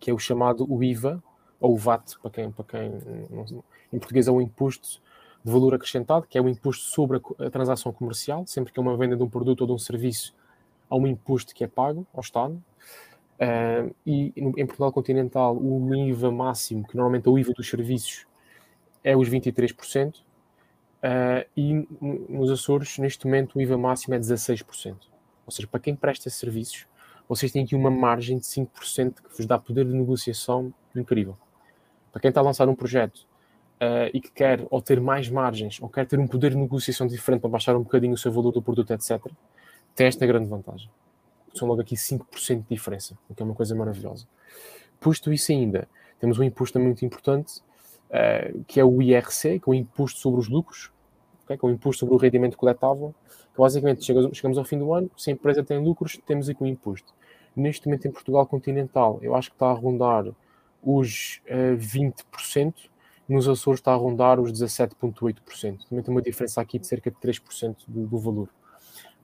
B: que é o chamado o IVA, ou o VAT, para quem, para quem não, em português é o imposto de valor acrescentado, que é o imposto sobre a, transação comercial, sempre que é uma venda de um produto ou de um serviço, há um imposto que é pago ao Estado. Uh, e em Portugal continental, o IVA máximo, que normalmente é o IVA dos serviços, é os 23%, Uh, e nos Açores, neste momento, o IVA máximo é 16%. Ou seja, para quem presta serviços, vocês têm aqui uma margem de 5% que vos dá poder de negociação incrível. Para quem está a lançar um projeto uh, e que quer ou ter mais margens ou quer ter um poder de negociação diferente para baixar um bocadinho o seu valor do produto, etc., tem esta grande vantagem. São logo aqui 5% de diferença, o que é uma coisa maravilhosa. Posto isso ainda, temos um imposto muito importante, uh, que é o IRC, que é o Imposto sobre os Lucros, okay? o Imposto sobre o Rendimento Coletável, que basicamente chegamos ao fim do ano, se a empresa tem lucros, temos aqui um imposto. Neste momento em Portugal continental, eu acho que está a rondar os uh, 20%, nos Açores está a rondar os 17,8%. Também tem uma diferença aqui de cerca de 3% do, do valor,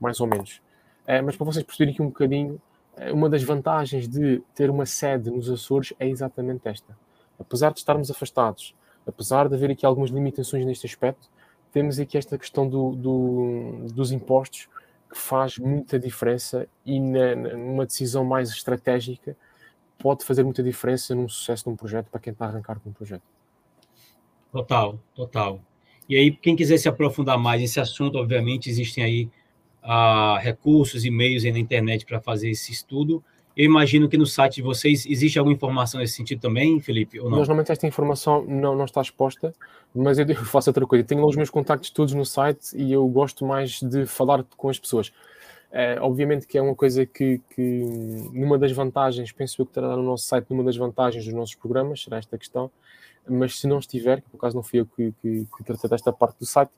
B: mais ou menos. Uh, mas para vocês perceberem aqui um bocadinho, uh, uma das vantagens de ter uma sede nos Açores é exatamente esta. Apesar de estarmos afastados, apesar de haver aqui algumas limitações neste aspecto, temos aqui esta questão do, do, dos impostos que faz muita diferença e na, numa decisão mais estratégica pode fazer muita diferença num sucesso de um projeto para quem está a arrancar com um projeto.
A: Total, total. E aí, quem quiser se aprofundar mais nesse assunto, obviamente, existem aí ah, recursos e meios aí na internet para fazer esse estudo. Eu imagino que no site de vocês existe alguma informação nesse sentido também, Felipe? Ou
B: não? Nós normalmente esta informação não, não está exposta, mas eu faço outra coisa. Tenho os meus contactos todos no site e eu gosto mais de falar com as pessoas. É, obviamente que é uma coisa que, que, numa das vantagens, penso eu que estará no nosso site, numa das vantagens dos nossos programas, será esta questão, mas se não estiver, que por acaso não fui eu que, que, que tratei desta parte do site,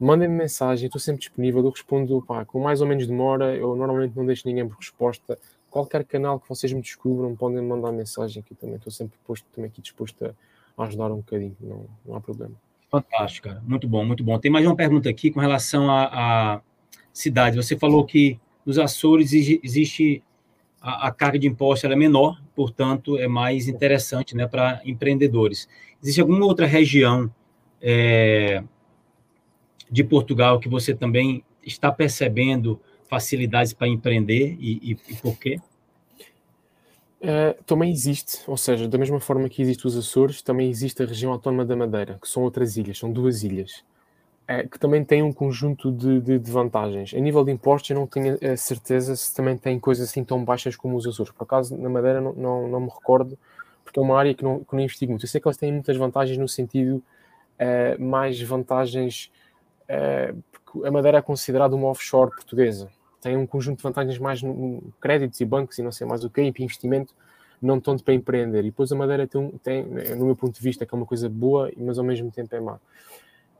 B: mandem-me mensagem, estou sempre disponível, eu respondo pá, com mais ou menos demora, eu normalmente não deixo ninguém por resposta, qualquer canal que vocês me descubram, podem mandar mensagem aqui também. Estou sempre posto, também aqui disposto a ajudar um bocadinho, não, não há problema.
A: Fantástico, cara. Muito bom, muito bom. Tem mais uma pergunta aqui com relação à, cidade. Você falou que nos Açores existe a, a carga de imposto é menor, portanto, é mais interessante né, para empreendedores. Existe alguma outra região é, de Portugal que você também está percebendo facilidades para empreender e, e, e por quê?
B: Uh, também existe, ou seja, da mesma forma que existe os Açores, também existe a região autónoma da Madeira, que são outras ilhas, são duas ilhas, uh, que também têm um conjunto de, de, de, vantagens. A nível de impostos, eu não tenho a certeza se também têm coisas assim tão baixas como os Açores. Por acaso, na Madeira, não, não, não me recordo, porque é uma área que não, que não investigo muito. Eu sei que elas têm muitas vantagens no sentido uh, mais vantagens, porque a Madeira é considerada uma offshore portuguesa tem um conjunto de vantagens mais no créditos e bancos e não sei mais o que, e investimento, não tanto para empreender. E depois a Madeira tem, tem, no meu ponto de vista, que é uma coisa boa, mas ao mesmo tempo é má.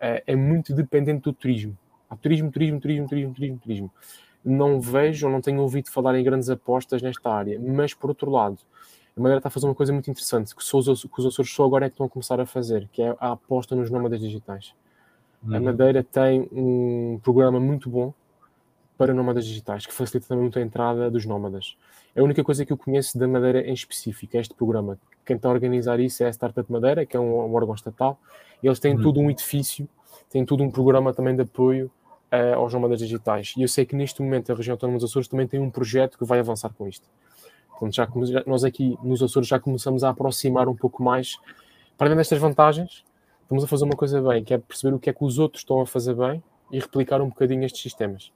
B: É, é muito dependente do turismo. Há turismo, turismo, turismo, turismo, turismo, turismo. Não vejo ou não tenho ouvido falar em grandes apostas nesta área, mas por outro lado, a Madeira está a fazer uma coisa muito interessante, que, os, que os Açores só agora é que estão a começar a fazer, que é a aposta nos nómadas digitais. Uhum. A Madeira tem um programa muito bom para nómadas digitais, que facilita também muito a entrada dos nómadas. É a única coisa que eu conheço da Madeira em específico, é este programa. Quem está a organizar isso é a Startup Madeira, que é um, um órgão estatal, e eles têm uhum. todo um edifício, têm todo um programa também de apoio uh, aos nómadas digitais. E eu sei que neste momento a região autónoma dos Açores também tem um projeto que vai avançar com isto. Portanto, já, já, nós aqui nos Açores já começamos a aproximar um pouco mais, para além destas vantagens, estamos a fazer uma coisa bem, que é perceber o que é que os outros estão a fazer bem e replicar um bocadinho estes sistemas.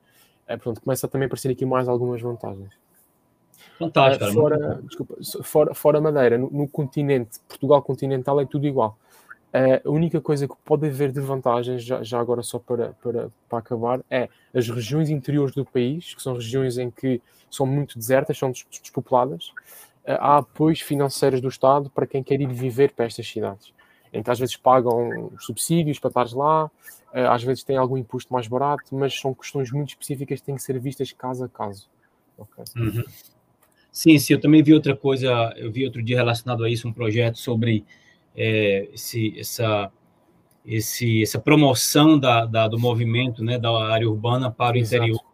B: É, pronto, começa a também a aparecer aqui mais algumas vantagens.
A: Fantástico.
B: Uh, fora, desculpa, fora, fora Madeira, no, no, continente, Portugal continental é tudo igual. Uh, a única coisa que pode haver de vantagens, já, já agora só para, para, para acabar, é as regiões interiores do país, que são regiões em que são muito desertas, são despopuladas. Uh, há apoios financeiros do Estado para quem quer ir viver para estas cidades. Então, às vezes pagam subsídios para estar lá, às vezes tem algum imposto mais barato, mas são questões muito específicas que têm que ser vistas caso a caso. Okay.
A: Uhum. Sim, sim, eu também vi outra coisa, eu vi outro dia relacionado a isso, um projeto sobre é, esse, essa, esse, essa promoção da, da, do movimento né, da área urbana para o Exato. interior.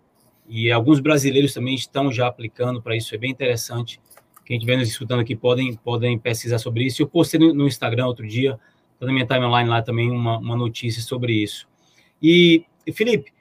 A: E alguns brasileiros também estão já aplicando para isso, é bem interessante. Quem estiver nos escutando aqui podem, podem pesquisar sobre isso. Eu postei no, no Instagram outro dia, está na minha timeline lá também uma, uma notícia sobre isso. E, Felipe,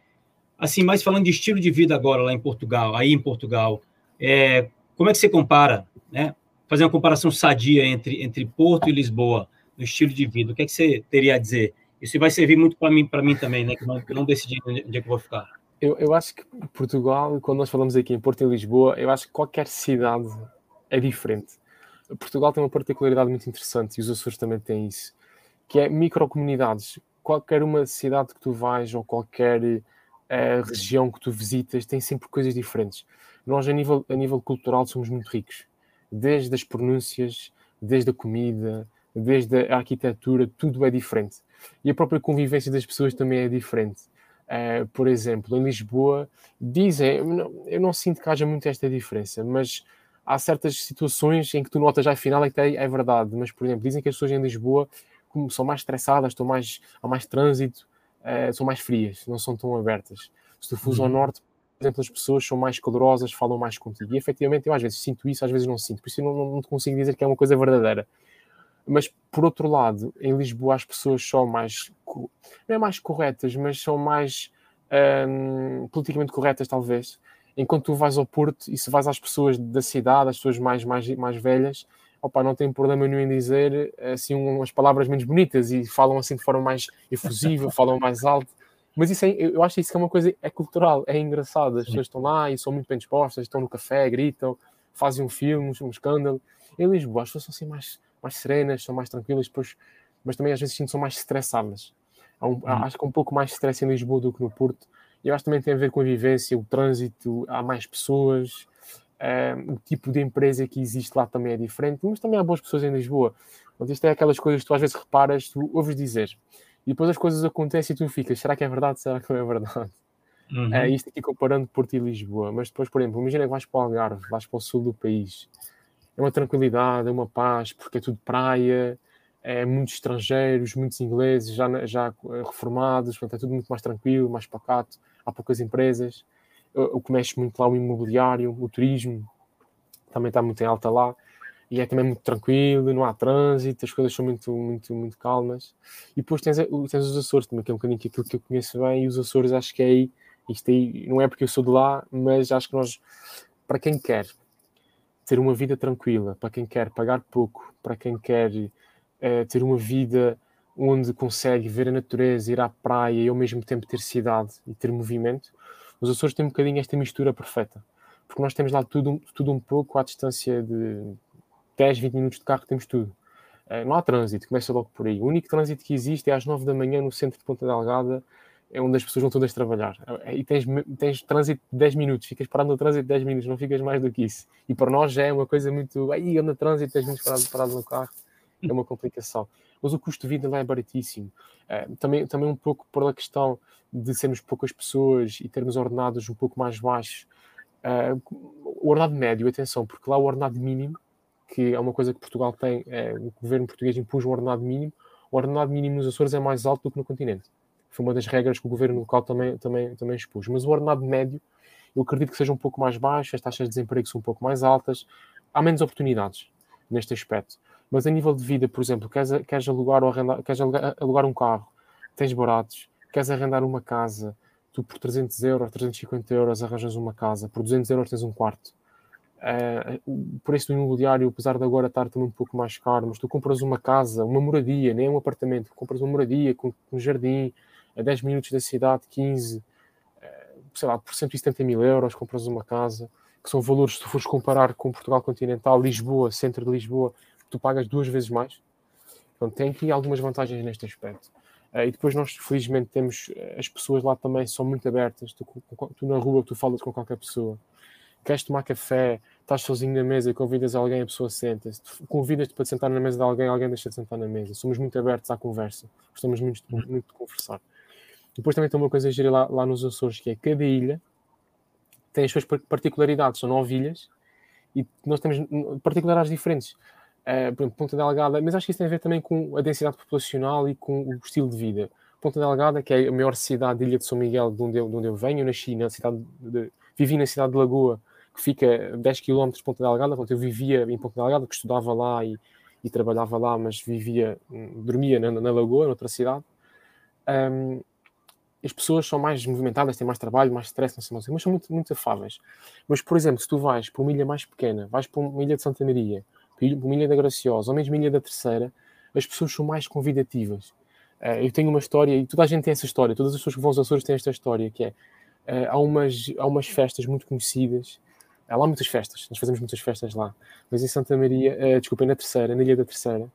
A: assim, mais falando de estilo de vida agora lá em Portugal, aí em Portugal, é, como é que você compara, né? Fazer uma comparação sadia entre, entre Porto e Lisboa no estilo de vida, o que é que você teria a dizer Isso vai servir muito para mim, para mim também, né? Que não, não decidi onde é que eu vou ficar.
B: Eu, eu acho que Portugal, quando nós falamos aqui em Porto e Lisboa, eu acho que qualquer cidade é diferente. Portugal tem uma particularidade muito interessante e os Açores também têm isso, que é microcomunidades. Qualquer uma cidade que tu vais ou qualquer uh, região que tu visitas tem sempre coisas diferentes. Nós, a nível, a nível cultural, somos muito ricos. Desde as pronúncias, desde a comida, desde a arquitetura, tudo é diferente. E a própria convivência das pessoas também é diferente. Uh, por exemplo, em Lisboa, dizem, eu não, eu não, sinto que haja muito esta diferença, mas há certas situações em que tu notas já afinal é que é, é verdade. Mas, por exemplo, dizem que as pessoas em Lisboa são mais estressadas, estão mais, há mais trânsito, uh, são mais frias, não são tão abertas. Se tu fores uhum. ao norte, por exemplo, as pessoas são mais calorosas, falam mais contigo. E efetivamente eu às vezes sinto isso, às vezes não sinto. Por isso eu não, não consigo dizer que é uma coisa verdadeira. Mas por outro lado, em Lisboa as pessoas são mais, não é mais corretas, mas são mais hum, politicamente corretas, talvez. Enquanto tu vais ao Porto e se vais às pessoas da cidade, às pessoas mais, mais, mais velhas, opa, não tem problema nenhum em dizer assim umas palavras menos bonitas e falam assim de forma mais efusiva, falam mais alto. Mas isso é, eu acho isso que é uma coisa, é cultural, é engraçado. As pessoas estão lá e são muito bem dispostas, estão no café, gritam, fazem um filme, um escândalo. Em Lisboa, as pessoas são assim mais, mais serenas, são mais tranquilas, depois, mas também às vezes são mais estressadas. Um, hum. Acho que há um pouco mais stress em Lisboa do que no Porto. E eu acho que também tem a ver com a vivência, o trânsito, há mais pessoas, um, o tipo de empresa que existe lá também é diferente, mas também há boas pessoas em Lisboa. Portanto, isto é aquelas coisas que tu às vezes reparas, tu ouves dizer e depois as coisas acontecem e tu ficas, será que é verdade? Será que não é verdade? Uhum. É isto aqui comparando Porto e Lisboa, mas depois, por exemplo, imagina que vais para o Algarve, vais para o sul do país, é uma tranquilidade, é uma paz, porque é tudo praia, é muitos estrangeiros, muitos ingleses já, já eh, reformados, portanto é tudo muito mais tranquilo, mais pacato, há poucas empresas, o que mexe muito lá o imobiliário, o turismo, também está muito em alta lá e é também muito tranquilo, não há trânsito, as coisas são muito, muito, muito calmas. E depois tens, tens os Açores também, que é um bocadinho aquilo que eu conheço bem, e os Açores acho que é aí, isto aí, não é porque eu sou de lá, mas acho que nós, para quem quer ter uma vida tranquila, para quem quer pagar pouco, para quem quer é, ter uma vida onde consegue ver a natureza, ir à praia e ao mesmo tempo ter cidade e ter movimento, os Açores têm um bocadinho esta mistura perfeita. Porque nós temos lá tudo, tudo um pouco à distância de 10, 20 minutos de carro temos tudo. Uh, não há trânsito, começa logo por aí. O único trânsito que existe é às 9 da manhã no centro de Ponta Delgada, é onde as pessoas vão todas trabalhar. Uh, e tens, tens trânsito de 10 minutos, ficas parado no trânsito de 10 minutos, não ficas mais do que isso. E para nós já é uma coisa muito. Aí anda trânsito, 10 minutos parado, parado no carro, é uma complicação. Mas o custo de vida lá é baratíssimo. Uh, também, também um pouco por a questão de sermos poucas pessoas e termos ordenados um pouco mais baixos. Uh, o ordenado médio, atenção, porque lá o ordenado mínimo que é uma coisa que Portugal tem, é, o governo português impôs um ordenado mínimo, o ordenado mínimo nos Açores é mais alto do que no continente. Foi uma das regras que o governo local também, também, também expôs. Mas o ordenado médio, eu acredito que seja um pouco mais baixo, as taxas de desemprego são um pouco mais altas, há menos oportunidades neste aspecto. Mas a nível de vida, por exemplo, queres, queres, alugar, ou arrendar, queres alugar, alugar um carro, tens baratos, queres arrendar uma casa, tu por 300 euros, 350 euros arranjas uma casa, por 200 euros tens um quarto. Uh, o preço do imobiliário, apesar de agora estar também um pouco mais caro, mas tu compras uma casa, uma moradia, nem um apartamento, compras uma moradia com, um jardim a 10 minutos da cidade, 15, uh, sei lá, por 170 mil euros, compras uma casa, que são valores, se tu fores comparar com Portugal continental, Lisboa, centro de Lisboa, tu pagas duas vezes mais. Então tem aqui algumas vantagens neste aspecto. Uh, e depois nós, felizmente, temos as pessoas lá também são muito abertas. Tu, tu na rua, tu falas com qualquer pessoa queres tomar café, estás sozinho na mesa, convidas alguém, a pessoa senta-se, convidas-te para sentar na mesa de alguém, alguém deixa de sentar na mesa. Somos muito abertos à conversa, gostamos muito, muito de conversar. Depois também tem uma coisa a gerir lá, lá nos Açores, que é cada ilha tem as suas particularidades, são nove ilhas, e nós temos particularidades diferentes. Uh, por exemplo, Ponta Delgada, mas acho que isso tem a ver também com a densidade populacional e com o estilo de vida. Ponta Delgada, que é a maior cidade de Ilha de São Miguel, de onde eu, de onde eu venho, na cidade de, vivi na cidade de Lagoa, que fica 10 km de Ponta Delgada, portanto eu vivia em Ponta Delgada, que estudava lá e, e trabalhava lá, mas vivia, dormia na, na Lagoa, noutra cidade. Um, as pessoas são mais movimentadas, têm mais trabalho, mais stress, não sei mas são muito, muito afáveis. Mas, por exemplo, se tu vais para uma ilha mais pequena, vais para uma ilha de Santa Maria, ilha da Graciosa, ou mesmo ilha da Terceira, as pessoas são mais convidativas. Uh, eu tenho uma história, e toda a gente tem essa história, todas as pessoas que vão aos Açores têm esta história, que é, uh, há, umas, há umas festas muito conhecidas, há lá muitas festas, nós fazemos muitas festas lá, mas em Santa Maria, uh, desculpem, na Terceira, na Ilha da Terceira,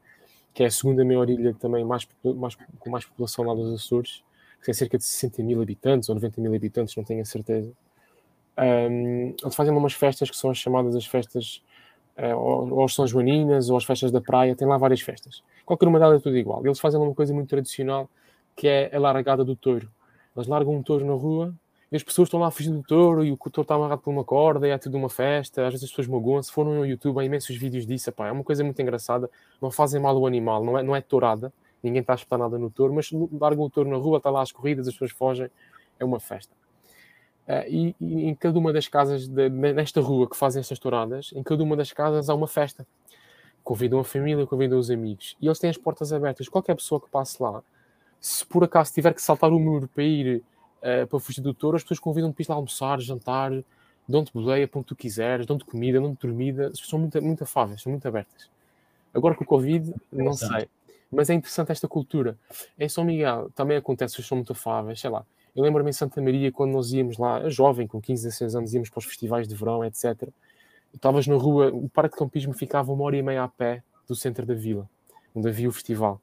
B: que é a segunda maior ilha também mais, mais, com mais população lá dos Açores, que tem cerca de 60 mil habitantes ou 90 mil habitantes, não tenho a certeza. Um, eles fazem umas festas que são as chamadas as festas ou, ou São Joaninas ou as festas da praia, tem lá várias festas. Qualquer uma delas é tudo igual. Eles fazem uma coisa muito tradicional que é a largada do touro. Eles largam um touro na rua e as pessoas estão lá fugir do touro e o touro está amarrado por uma corda e é tudo uma festa. Às vezes as pessoas magoam-se. Foram no YouTube, há imensos vídeos disso. Epá, é uma coisa muito engraçada. Não fazem mal ao animal, não é, não é tourada. Ninguém está a espetar nada no touro, mas largam o touro na rua, está lá as corridas, as pessoas fogem. É uma festa. Uh, e, e, em cada uma das casas de, nesta rua que fazem estas touradas, em cada uma das casas há uma festa. Convidam a família, convidam os amigos. E eles têm as portas abertas. Qualquer pessoa que passe lá, se por acaso tiver que saltar o muro para ir uh, para fugir do touro, as pessoas convidam-te para ir lá almoçar, jantar, dão-te boleia, para onde tu quiseres, dão-te comida, dão-te dormida. São muito, muito afáveis, são muito abertas. Agora com o Covid, não sei. Mas é interessante esta cultura. Em São Miguel também acontece, são muito afáveis, sei lá eu lembro-me em Santa Maria, quando nós íamos lá, jovem, com 15, 16 anos, íamos para os festivais de verão, etc. Estavas na rua, o parque de campismo ficava uma hora e meia a pé do centro da vila, onde havia o festival.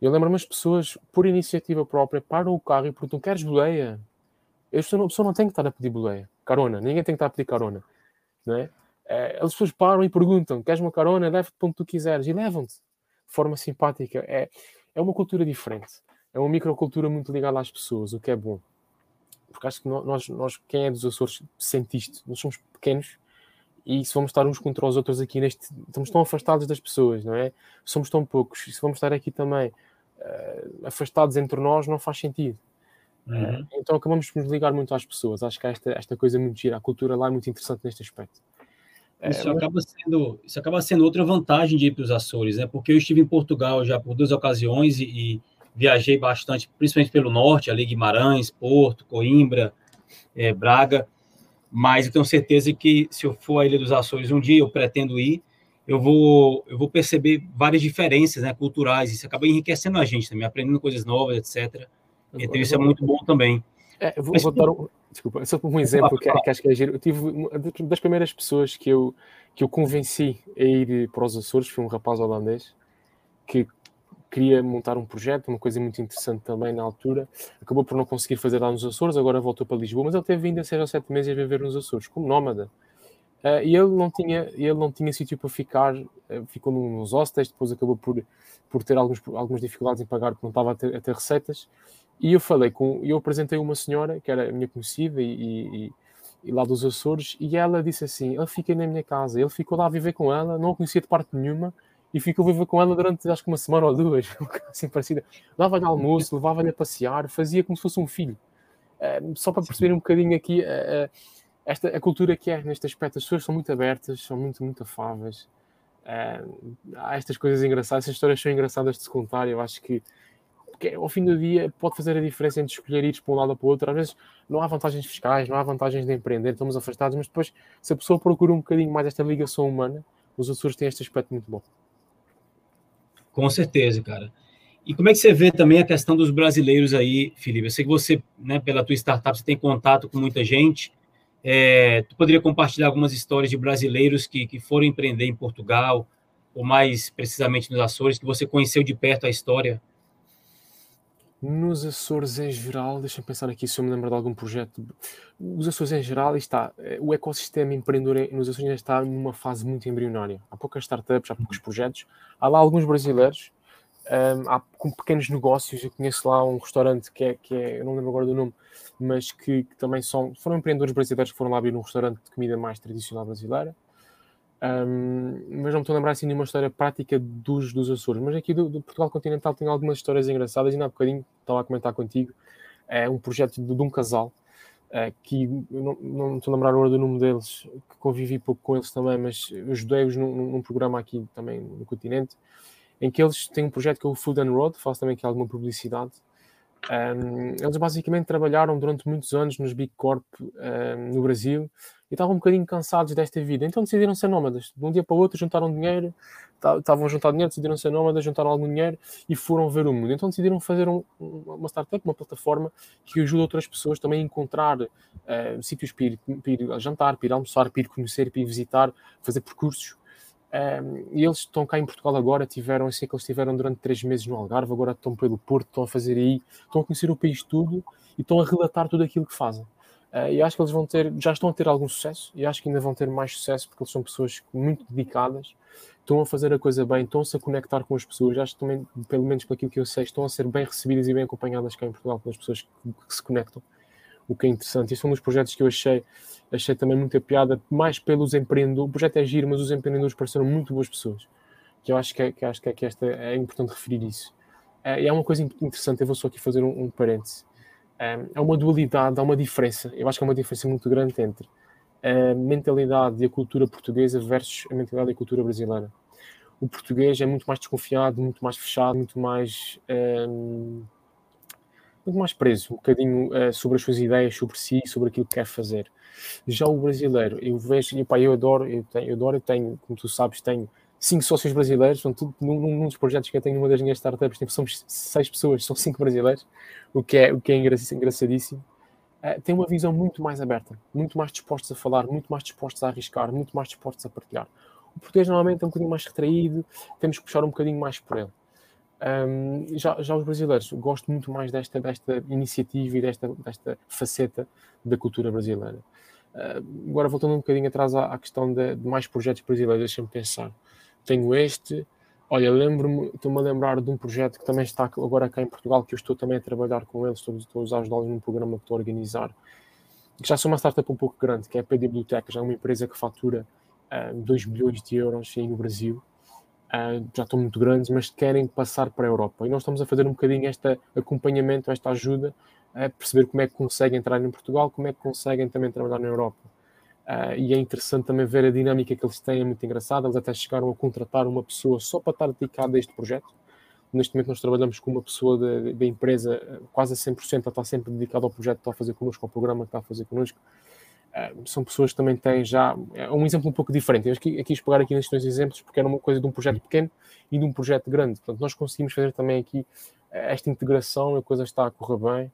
B: Eu lembro-me as pessoas, por iniciativa própria, param o carro e perguntam: queres boleia? Não, a pessoa não tem que estar a pedir boleia, carona, ninguém tem que estar a pedir carona, não é? é as pessoas param e perguntam: queres uma carona? Leva-te para onde tu quiseres e levam-te de forma simpática. É, é uma cultura diferente, é uma microcultura muito ligada às pessoas, o que é bom porque acho que nós, nós quem é dos Açores sente isto. Nós somos pequenos e se vamos estar uns contra os outros aqui neste. Estamos tão afastados das pessoas, não é? Somos tão poucos. E se vamos estar aqui também uh, afastados entre nós, não faz sentido. Uhum. Uh, então acabamos por nos ligar muito às pessoas. Acho que esta, esta coisa muito gira. A cultura lá é muito interessante neste aspecto.
A: Eh, isso, acaba sendo, isso acaba sendo outra vantagem de ir para os Açores, né? Porque eu estive em Portugal já por duas ocasiões e, e viajei bastante, principalmente pelo norte, ali Guimarães, Porto, Coimbra, é, Braga, mas eu tenho certeza que se eu for à Ilha dos Açores um dia, eu pretendo ir, eu vou, eu vou perceber várias diferenças né, culturais, isso acaba enriquecendo a gente também, aprendendo coisas novas, etc. Então isso é muito bom também.
B: É, eu vou, mas, vou dar um, desculpa, só um exemplo que, que, acho que é giro. Eu tive uma das primeiras pessoas que eu, que eu convenci a ir para os Açores, foi um rapaz holandês que queria montar um projeto, uma coisa muito interessante também na altura. Acabou por não conseguir fazer lá nos Açores, agora voltou para Lisboa, mas ele teve ainda seis ou sete meses a viver nos Açores, como nómada. Uh, e ele não tinha, ele não tinha sítio para ficar, uh, ficou nos hostels, depois acabou por, por ter alguns, algumas dificuldades em pagar porque não estava a ter, a ter receitas. E eu falei com, eu apresentei uma senhora que era a minha conhecida e, e, e, lá dos Açores, e ela disse assim: ele fica na minha casa, ele ficou lá a viver com ela, não a conhecia de parte nenhuma, e ficou a viver com ela durante acho que uma semana ou duas, assim parecida. Dava-lhe almoço, levava-lhe a passear, fazia como se fosse um filho. Uh, só para perceber um bocadinho aqui uh, esta, a cultura que é neste aspecto. As pessoas são muito abertas, são muito, muito afáveis. Uh, há estas coisas engraçadas, estas histórias são engraçadas de se contar. Eu acho que porque ao fim do dia pode fazer a diferença entre escolher ir para um lado ou para o outro. Às vezes não há vantagens fiscais, não há vantagens de empreender, estamos afastados, mas depois, se a pessoa procura um bocadinho mais esta ligação humana, os Açores têm este aspecto muito bom.
A: Com certeza, cara. E como é que você vê também a questão dos brasileiros aí, Felipe? Eu sei que você, né, pela tua startup, você tem contato com muita gente. É, tu poderia compartilhar algumas histórias de brasileiros que, que foram empreender em Portugal, ou mais precisamente nos Açores, que você conheceu de perto a história?
B: Nos Açores em geral, deixa-me pensar aqui se eu me lembro de algum projeto. Os Açores em geral, está, eh, o ecossistema empreendedor nos Açores ainda está numa fase muito embrionária. Há poucas startups, há poucos projetos. Há lá alguns brasileiros, um, há com pequenos negócios. Eu conheço lá um restaurante que é, que é eu não lembro agora do nome, mas que, que também são, foram empreendedores brasileiros que foram lá abrir um restaurante de comida mais tradicional brasileira. Um, mas não me estou a lembrar assim de uma história prática dos, dos Açores. Mas aqui do, do, Portugal continental tem algumas histórias engraçadas. E há bocadinho estava a comentar contigo. É um projeto de, de um casal é, que não, não me estou a lembrar agora do nome deles, que convivi pouco com eles também, mas ajudei-os num, num, programa aqui também no continente, em que eles têm um projeto que é o Food and Road, faço também aqui alguma publicidade. Um, eles basicamente trabalharam durante muitos anos nos Big Corp um, no Brasil e estavam um bocadinho cansados desta vida, então decidiram ser nómadas. De um dia para o outro juntaram dinheiro, estavam a juntar dinheiro, decidiram ser nómadas, juntaram algum dinheiro e foram ver o mundo. Então decidiram fazer um, uma startup, uma plataforma que ajuda outras pessoas também a encontrar uh, sítios para ir, para ir jantar, para ir almoçar, para ir conhecer, para ir visitar, fazer percursos. E eles estão cá em Portugal agora, tiveram, sei que eles estiveram durante três meses no Algarve, agora estão pelo Porto, estão a fazer aí, estão a conhecer o país tudo e estão a relatar tudo aquilo que fazem. Uh, e acho que eles vão ter, já estão a ter algum sucesso e acho que ainda vão ter mais sucesso porque eles são pessoas muito dedicadas, estão a fazer a coisa bem, estão-se a conectar com as pessoas. Acho que também, pelo menos por aquilo que eu sei, estão a ser bem recebidas e bem acompanhadas cá em Portugal pelas pessoas que, que se conectam, o que é interessante. Isso é um dos projetos que eu achei achei também muita piada, mais pelos empreendedores. O projeto é giro, mas os empreendedores pareceram muito boas pessoas. Que eu acho que, é, que, acho que, é, que esta, é importante referir isso. É, há uma coisa interessante, eu vou só aqui fazer um, um parêntese. É, uma dualidade, há uma diferença. Eu acho que há uma diferença muito grande entre a mentalidade e a cultura portuguesa versus a mentalidade e a cultura brasileira. O português é muito mais desconfiado, muito mais fechado, muito mais. Um, muito mais preso, um bocadinho uh, sobre as suas ideias, sobre si, sobre aquilo que quer fazer. Já o brasileiro, eu vejo, e, pá, eu adoro, eu tenho, eu adoro, eu tenho, como tu sabes, tenho cinco sócios brasileiros, são tudo, num, num, dos projetos que eu tenho numa das minhas startups, tipo, somos seis pessoas, são cinco brasileiros, o que é, o que é engraçadíssimo. Uh, tem uma visão muito mais aberta, muito mais dispostos a falar, muito mais dispostos a arriscar, muito mais dispostos a partilhar. O português normalmente é um bocadinho mais retraído, temos que puxar um bocadinho mais por ele. Um, já, já os brasileiros, gosto muito mais desta, desta iniciativa e desta, desta faceta da cultura brasileira. Uh, agora, voltando um bocadinho atrás à, à questão de, de, mais projetos brasileiros, deixa-me pensar. Tenho este, olha, lembro-me, estou-me a lembrar de um projeto que também está agora cá em Portugal, que eu estou também a trabalhar com eles, estou, estou a ajudá-los num programa que estou a organizar, que já sou uma startup um pouco grande, que é a PD Bibliotecas, é uma empresa que fatura uh, 2 milhões de euros aí no Brasil uh, já estão muito grandes, mas querem passar para a Europa. E nós estamos a fazer um bocadinho este acompanhamento, esta ajuda, a perceber como é que conseguem entrar em Portugal, como é que conseguem também trabalhar na Europa. Uh, e é interessante também ver a dinâmica que eles têm, é muito engraçada. Eles até chegaram a contratar uma pessoa só para estar dedicada a este projeto. Neste momento, nós trabalhamos com uma pessoa da empresa, quase a 100%, ela está sempre dedicada ao projeto que está a fazer connosco, ao programa que está a fazer connosco. Ah, são pessoas que também têm já é um exemplo um pouco diferente. Eu aqui, pegar aqui nestes dois exemplos porque era uma coisa de um projeto pequeno e de um projeto grande. Portanto, nós conseguimos fazer também aqui eh, esta integração, a coisa está a correr bem.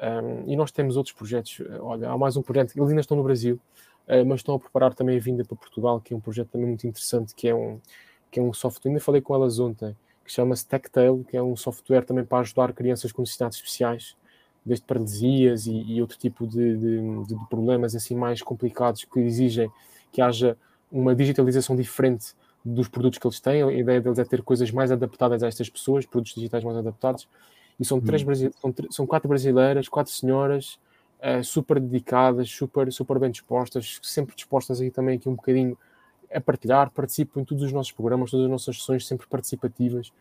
B: Um, e nós temos outros projetos. Olha, há mais um projeto, eles ainda estão no Brasil, uh, mas estão a preparar também a vinda para Portugal, que é um projeto também muito interessante, que é um, que é um software. Ainda falei com elas ontem, que chama-se que é um software também para ajudar crianças com necessidades especiais desde paralisias e, e outro tipo de, de, de, problemas assim mais complicados que exigem que haja uma digitalização diferente dos produtos que eles têm. A ideia deles é ter coisas mais adaptadas a estas pessoas, produtos digitais mais adaptados. E são, três, hum. são, são quatro brasileiras, quatro senhoras, uh, super dedicadas, super, super bem dispostas, sempre dispostas aí também aqui um bocadinho a partilhar, participam em todos os nossos programas, todas as nossas sessões sempre participativas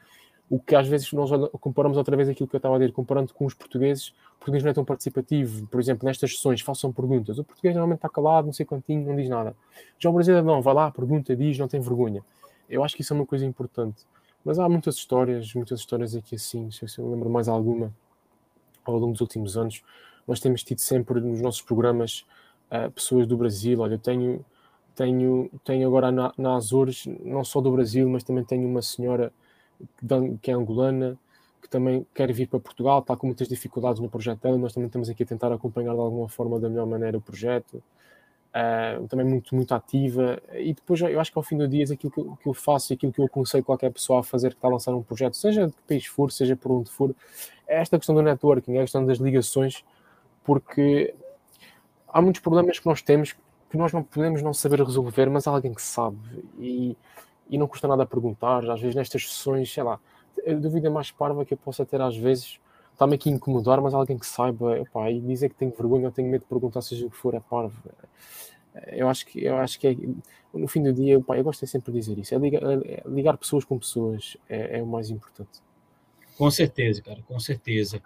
B: o que às vezes nós comparamos outra vez aquilo que eu estava a dizer, comparando com os portugueses, português não é tão participativo, por exemplo, nestas sessões façam perguntas, o português normalmente está calado, não sei quantinho, não diz nada. Já o brasileiro não, vai lá, pergunta, diz, não tem vergonha. Eu acho que isso é uma coisa importante. Mas há muitas histórias, muitas histórias aqui assim, se eu lembro mais alguma, ao longo dos últimos anos, nós temos tido sempre nos nossos programas uh, pessoas do Brasil, olha, eu tenho, tenho, tenho agora na, na Azores, não só do Brasil, mas também tenho uma senhora que é angolana, que também quer vir para Portugal, está com muitas dificuldades no projeto dela, nós também estamos aqui a tentar acompanhar de alguma forma, da melhor maneira, o projeto. Uh, também muito, muito ativa. E depois eu acho que ao fim do dia, aquilo que eu, que eu faço e aquilo que eu aconselho qualquer pessoa a fazer que está a lançar um projeto, seja de que país for, seja por onde for, é esta questão do networking, é a questão das ligações, porque há muitos problemas que nós temos que nós não podemos não saber resolver, mas há alguém que sabe. E e não custa nada perguntar. Às vezes nestas sessões, sei lá, a dúvida mais parva que eu possa ter às vezes está-me aqui a incomodar, mas alguém que saiba epá, e dizer que tenho vergonha ou tenho medo de perguntar seja o que for, é parvo. Eu acho que, eu acho que é, no fim do dia, epá, eu gosto de sempre dizer isso: é ligar, é ligar pessoas com pessoas é, é, o mais importante.
A: Com certeza, cara, com certeza.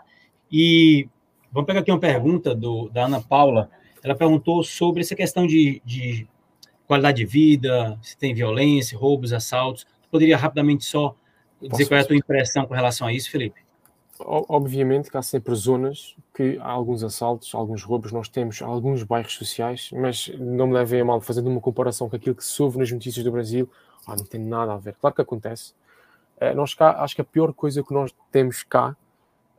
A: E vamos pegar aqui uma pergunta do, da Ana Paula. Ela perguntou sobre essa questão de, de qualidade de vida, se tem violência, roubos, assaltos. Poderia rapidamente só dizer Posso qual é a tua impressão com relação a isso, Felipe?
B: obviamente que há sempre zonas que há alguns assaltos, alguns roubos, nós temos alguns bairros sociais, mas não me levem a mal, fazendo uma comparação com aquilo que se ouve nas notícias do Brasil, ah, não tem nada a ver. Claro que acontece. Uh, nós cá, acho que a pior coisa que nós temos cá,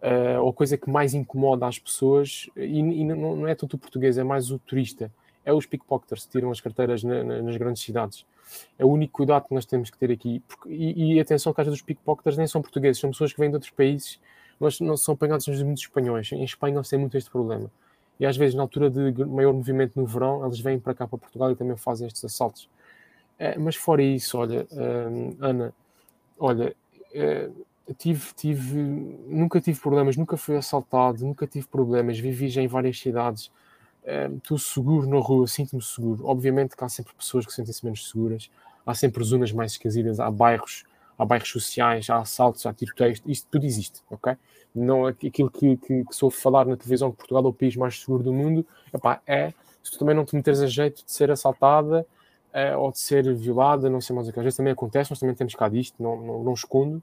B: uh, ou a coisa que mais incomoda as pessoas, e, e não, não, é tanto o português, é mais o turista, é os pickpocketers que tiram as carteiras na, na, nas grandes cidades. É o único cuidado que nós temos que ter aqui. E, e, atenção que às vezes os pickpocketers nem são portugueses, são pessoas que vêm de outros países, mas não são apanhados muitos espanhóis. Em Espanha eles têm muito este problema. E às vezes, na altura de maior movimento no verão, eles vêm para cá, para Portugal, e também fazem estes assaltos. É, mas fora isso, olha, hum, Ana, olha, é, tive, tive, nunca tive problemas, nunca fui assaltado, nunca tive problemas, vivi já em várias cidades, estou é, seguro na rua, sinto-me seguro. Obviamente que há sempre pessoas que sentem-se menos seguras, há sempre zonas mais esquisitas, há bairros, há bairros sociais, há assaltos, há tiroteios, isto tudo existe, ok? Não aquilo que, que, que soube falar na televisão que Portugal é o país mais seguro do mundo, epá, é, se tu também não te meteres a jeito de ser assaltada, uh, ou de ser violada, não sei mais o que. Às vezes também acontece, nós também temos cá disto, não, não, não escondo.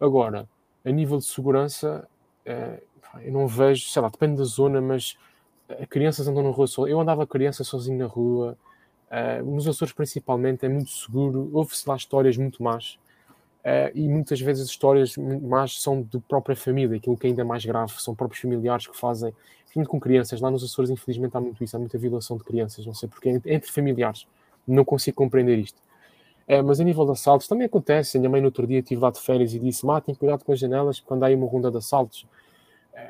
B: Agora, a nível de segurança, uh, eu não vejo, sei lá, depende da zona, mas crianças andam na rua só. Eu andava criança sozinho na rua, uh, nos Açores principalmente, é muito seguro. Houve-se lá histórias muito más. Uh, e muitas vezes as histórias más são de própria família, aquilo que é ainda mais grave, são próprios familiares que fazem, principalmente com crianças. Lá nos Açores, infelizmente, há muito isso, há muita violação de crianças, não sei porque, entre familiares não consigo compreender isto. É, mas a nível de assaltos também acontece. A minha mãe no outro dia estive lá de férias e disse: Matem cuidado com as janelas quando há aí uma ronda de assaltos.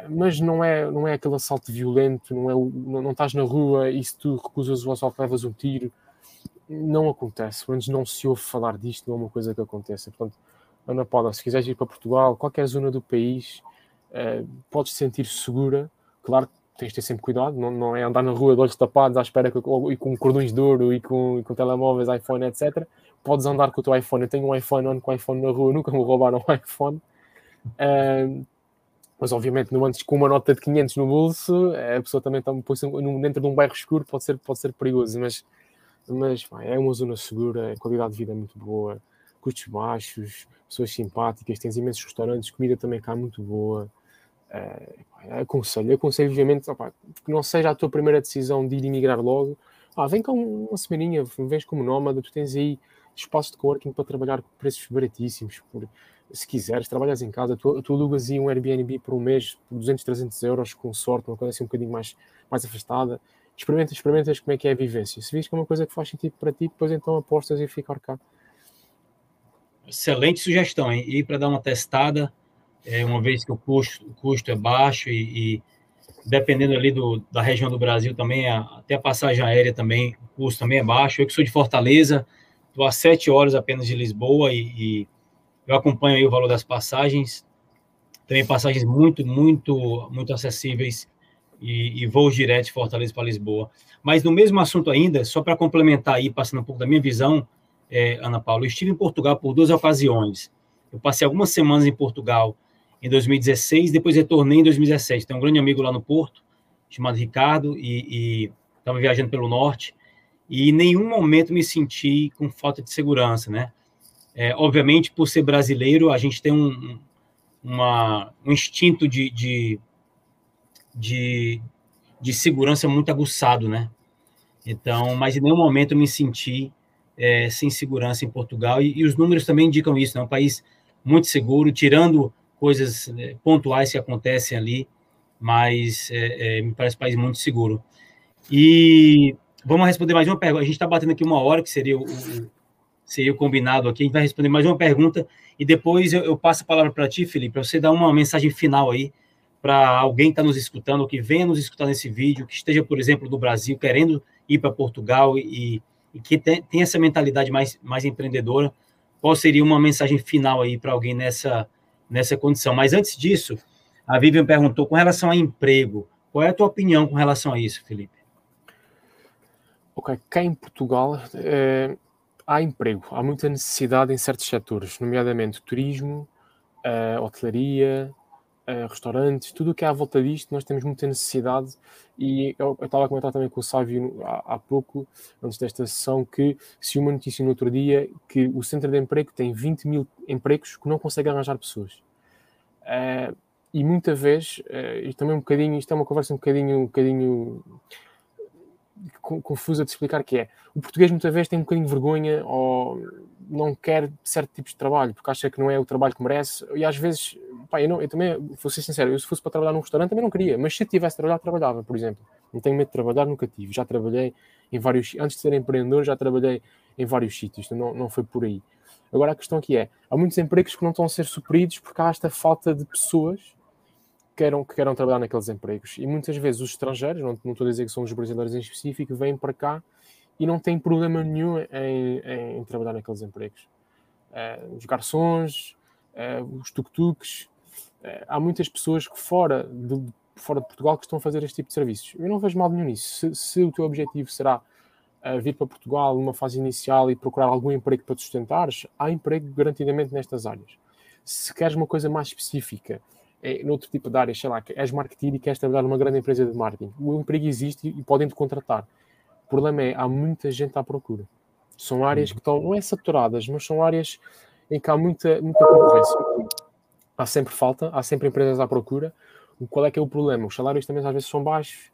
B: Mas não é, não é aquele assalto violento, não, é não, não estás na rua e se tu recusas o assalto levas um tiro. Não acontece, menos não se ouve falar disto, não é uma coisa que aconteça. Portanto, Ana Paula, se quiseres ir para Portugal, qualquer zona do país, é, podes te sentir segura. Claro que tens de ter sempre cuidado, não, não é andar na rua de olhos tapados à espera que, e com cordões de ouro e com, e com telemóveis, iPhone, etc. Podes andar com o teu iPhone. Eu tenho um iPhone, ando com o iPhone na rua, nunca me roubaram um iPhone. Uh, mas obviamente não antes com uma nota de 500 no bolso, a pessoa também está dentro de um bairro escuro, pode ser, pode ser perigoso, mas, mas é uma zona segura, qualidade de vida é muito boa, custos baixos, pessoas simpáticas, tens imensos restaurantes, comida também cá muito boa. Uh, aconselho, aconselho vivamente opa, que não seja a tua primeira decisão de ir emigrar logo. Ah, vem cá uma semaninha, vens como nómada, tu tens aí espaço de coworking para trabalhar com preços baratíssimos. Por, se quiseres, trabalhas em casa, tu, tu alugas aí um Airbnb por um mês por 200, 300 euros, com sorte, uma coisa assim um bocadinho mais, mais afastada. Experimenta, experimentas como é que é a vivência. Se vês que é uma coisa que faz sentido para ti, depois então apostas e ficar cá.
A: Excelente sugestão, hein? Ir para dar uma testada é, uma vez que o custo, o custo é baixo e, e dependendo ali do, da região do Brasil também, a, até a passagem aérea também, o custo também é baixo. Eu que sou de Fortaleza, estou a sete horas apenas de Lisboa e, e, eu acompanho aí o valor das passagens, também passagens muito, muito, muito acessíveis e, e voos diretos de Fortaleza para Lisboa. Mas no mesmo assunto ainda, só para complementar aí, passando um pouco da minha visão, é, Ana Paula, eu estive em Portugal por duas ocasiões. Eu passei algumas semanas em Portugal em 2016, depois retornei em 2017. Tem um grande amigo lá no Porto, chamado Ricardo, e estava viajando pelo norte, e em nenhum momento me senti com falta de segurança, né? É, obviamente, por ser brasileiro, a gente tem um, uma, um instinto de, de, de, de, segurança muito aguçado, né? Então, mas em nenhum momento eu me senti é, sem segurança em Portugal, e, e, os números também indicam isso, é né? um país muito seguro, tirando coisas né, pontuais que acontecem ali, mas é, é, me parece um país muito seguro. E vamos responder mais uma pergunta. A gente está batendo aqui uma hora, que seria o, seria o combinado aqui. A gente vai responder mais uma pergunta e depois eu, eu passo a palavra para ti, Felipe, para você dar uma mensagem final aí para alguém que está nos escutando, que venha nos escutar nesse vídeo, que esteja, por exemplo, do Brasil, querendo ir para Portugal e, e que tem, tem, essa mentalidade mais, mais empreendedora. Qual seria uma mensagem final aí para alguém nessa, nessa condição. Mas antes disso, a Vivian perguntou com relação a emprego. Qual é a tua opinião com relação a isso, Felipe?
B: Ok, cá em Portugal é, há emprego, há muita necessidade em certos setores, nomeadamente turismo, uh, hotelaria, uh, restaurantes, tudo o que é à volta disto, nós temos muita necessidade. E eu, estava a comentar também com o Sávio há, há, pouco, antes desta sessão, que se uma notícia no outro dia que o centro de emprego tem 20 mil empregos que não consegue arranjar pessoas. Uh, e muita vez, uh, e também um bocadinho, isto é uma conversa um bocadinho, um bocadinho confusa de explicar que é. O português muitas vezes tem um bocadinho de vergonha ou não quer certo tipo de trabalho, porque acha que não é o trabalho que merece, e às vezes, pá, eu, não, eu também, vou ser sincero, eu se fosse para trabalhar num restaurante também não queria, mas se tivesse trabalhado, trabalhava, por exemplo. Não tenho medo de trabalhar, nunca tive. Já trabalhei em vários, antes de ser empreendedor, já trabalhei em vários sítios, então não, não foi por aí. Agora a questão aqui é, há muitos empregos que não estão a ser supridos porque há esta falta de pessoas queiram, que queiram trabalhar naqueles empregos. E muitas vezes os estrangeiros, não, não estou a dizer que são os brasileiros em específico, vêm para cá e não têm problema nenhum em, em, em trabalhar naqueles empregos. Uh, os garçons, uh, os tuk-tuks, uh, há muitas pessoas que fora de, fora de Portugal que estão a fazer este tipo de serviços. Eu não vejo mal nenhum nisso. Se, se o teu objetivo será vir para Portugal numa fase inicial e procurar algum emprego para te sustentares, há emprego garantidamente nestas áreas. Se queres uma coisa mais específica, noutro tipo de área, sei lá, és marketing e queres trabalhar numa grande empresa de marketing, o emprego existe e podem te contratar. O problema é, há muita gente à procura. São áreas que estão, não é saturadas, mas são áreas em que há muita, muita concorrência. Há sempre falta, há sempre empresas à procura. Qual é que é o problema? Os salários também às vezes são baixos,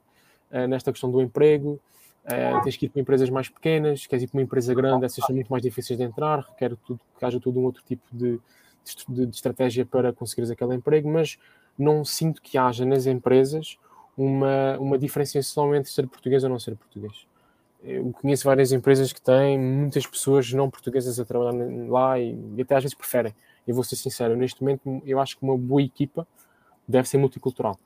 B: uh, nesta questão do emprego, Uh, tens que ir para empresas mais pequenas, queres ir para uma empresa grande, essas são muito mais difíceis de entrar, requer tudo, que haja todo um outro tipo de, de, de, estratégia para conseguires aquele emprego, mas não sinto que haja nas empresas uma, uma diferenciação entre ser português ou não ser português. Eu conheço várias empresas que têm muitas pessoas não portuguesas a trabalhar lá e, e até às vezes preferem. Eu vou ser sincero, neste momento eu acho que uma boa equipa deve ser multicultural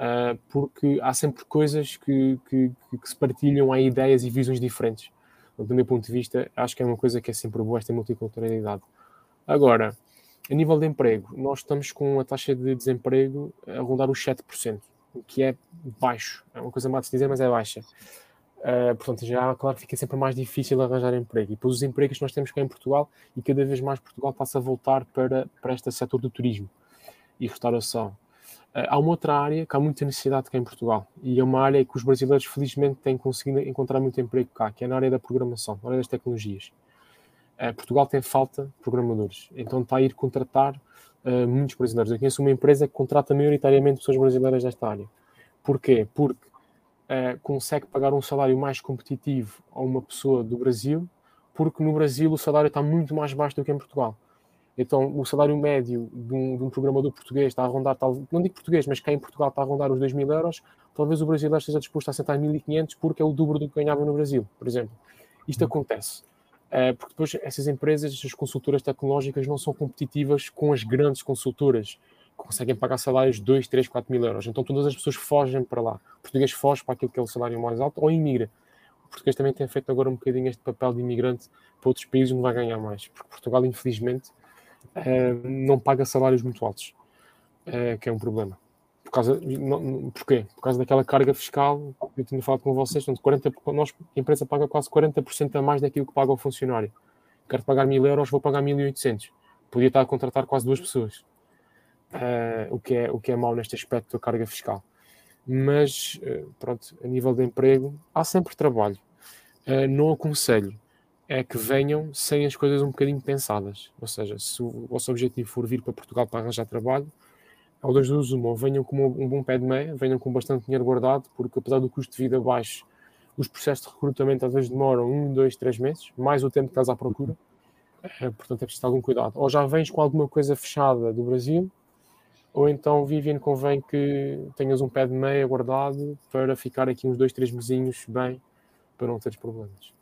B: uh, porque há sempre coisas que, que, que, se partilham, há ideias e visões diferentes. Do meu ponto de vista, acho que é uma coisa que é sempre boa esta multiculturalidade. Agora, a nível de emprego, nós estamos com a taxa de desemprego a rondar os 7%, o que é baixo. É uma coisa má de se dizer, mas é baixa. Uh, portanto, já, claro, fica sempre mais difícil arranjar emprego. E depois os empregos que nós temos cá em Portugal, e cada vez mais Portugal passa a voltar para, para este setor do turismo e restauração. Eh, há uma outra área que há muita necessidade cá em Portugal e é uma área que os brasileiros felizmente têm conseguido encontrar muito emprego cá, que é na área da programação, na área das tecnologias. Uh, Portugal tem falta de programadores, então está a ir contratar uh, muitos brasileiros. Eu conheço uma empresa que contrata maioritariamente pessoas brasileiras desta área. Porquê? Porque uh, consegue pagar um salário mais competitivo a uma pessoa do Brasil, porque no Brasil o salário está muito mais baixo do que em Portugal. Então, o salário médio de um, de um, programador português está a rondar, tal, não digo português, mas quem em Portugal está a rondar os 2 mil euros, talvez o brasileiro esteja disposto a aceitar 1.500 porque é o dobro do que ganhava no Brasil, por exemplo. Isto uhum. acontece. Uh, porque depois essas empresas, essas consultoras tecnológicas não são competitivas com as grandes consultoras que conseguem pagar salários de 2, 3, 4 mil euros. Então todas as pessoas fogem para lá. O português foge para aquilo que é o salário mais alto ou imigra. O português também tem feito agora um bocadinho este papel de imigrante para outros países onde vai ganhar mais. Porque Portugal, infelizmente, uh, não paga salários muito altos, uh, que é um problema. Por causa, não, porquê? Por causa daquela carga fiscal, eu tinha falado com vocês, portanto, 40, nós, a empresa paga quase 40% a mais daquilo que paga o funcionário. Quero pagar 1000 euros, vou pagar 1800. Podia estar a contratar quase duas pessoas. Uh, o, que é, o que é mau neste aspecto da carga fiscal. Mas, pronto, a nível de emprego, há sempre trabalho. não aconselho é que venham sem as coisas um bocadinho pensadas. Ou seja, se o vosso objetivo for vir para Portugal para arranjar trabalho, ao das duas uma, venham com um bom pé de meia, venham com bastante dinheiro guardado, porque apesar do custo de vida baixo, os processos de recrutamento às vezes demoram um, dois, três meses, mais o tempo que estás à procura. É, portanto, é preciso ter algum cuidado. Ou já vens com alguma coisa fechada do Brasil, ou então, Vivian, convém que tenhas um pé de meia guardado para ficar aqui uns dois, três mesinhos bem, para não teres problemas.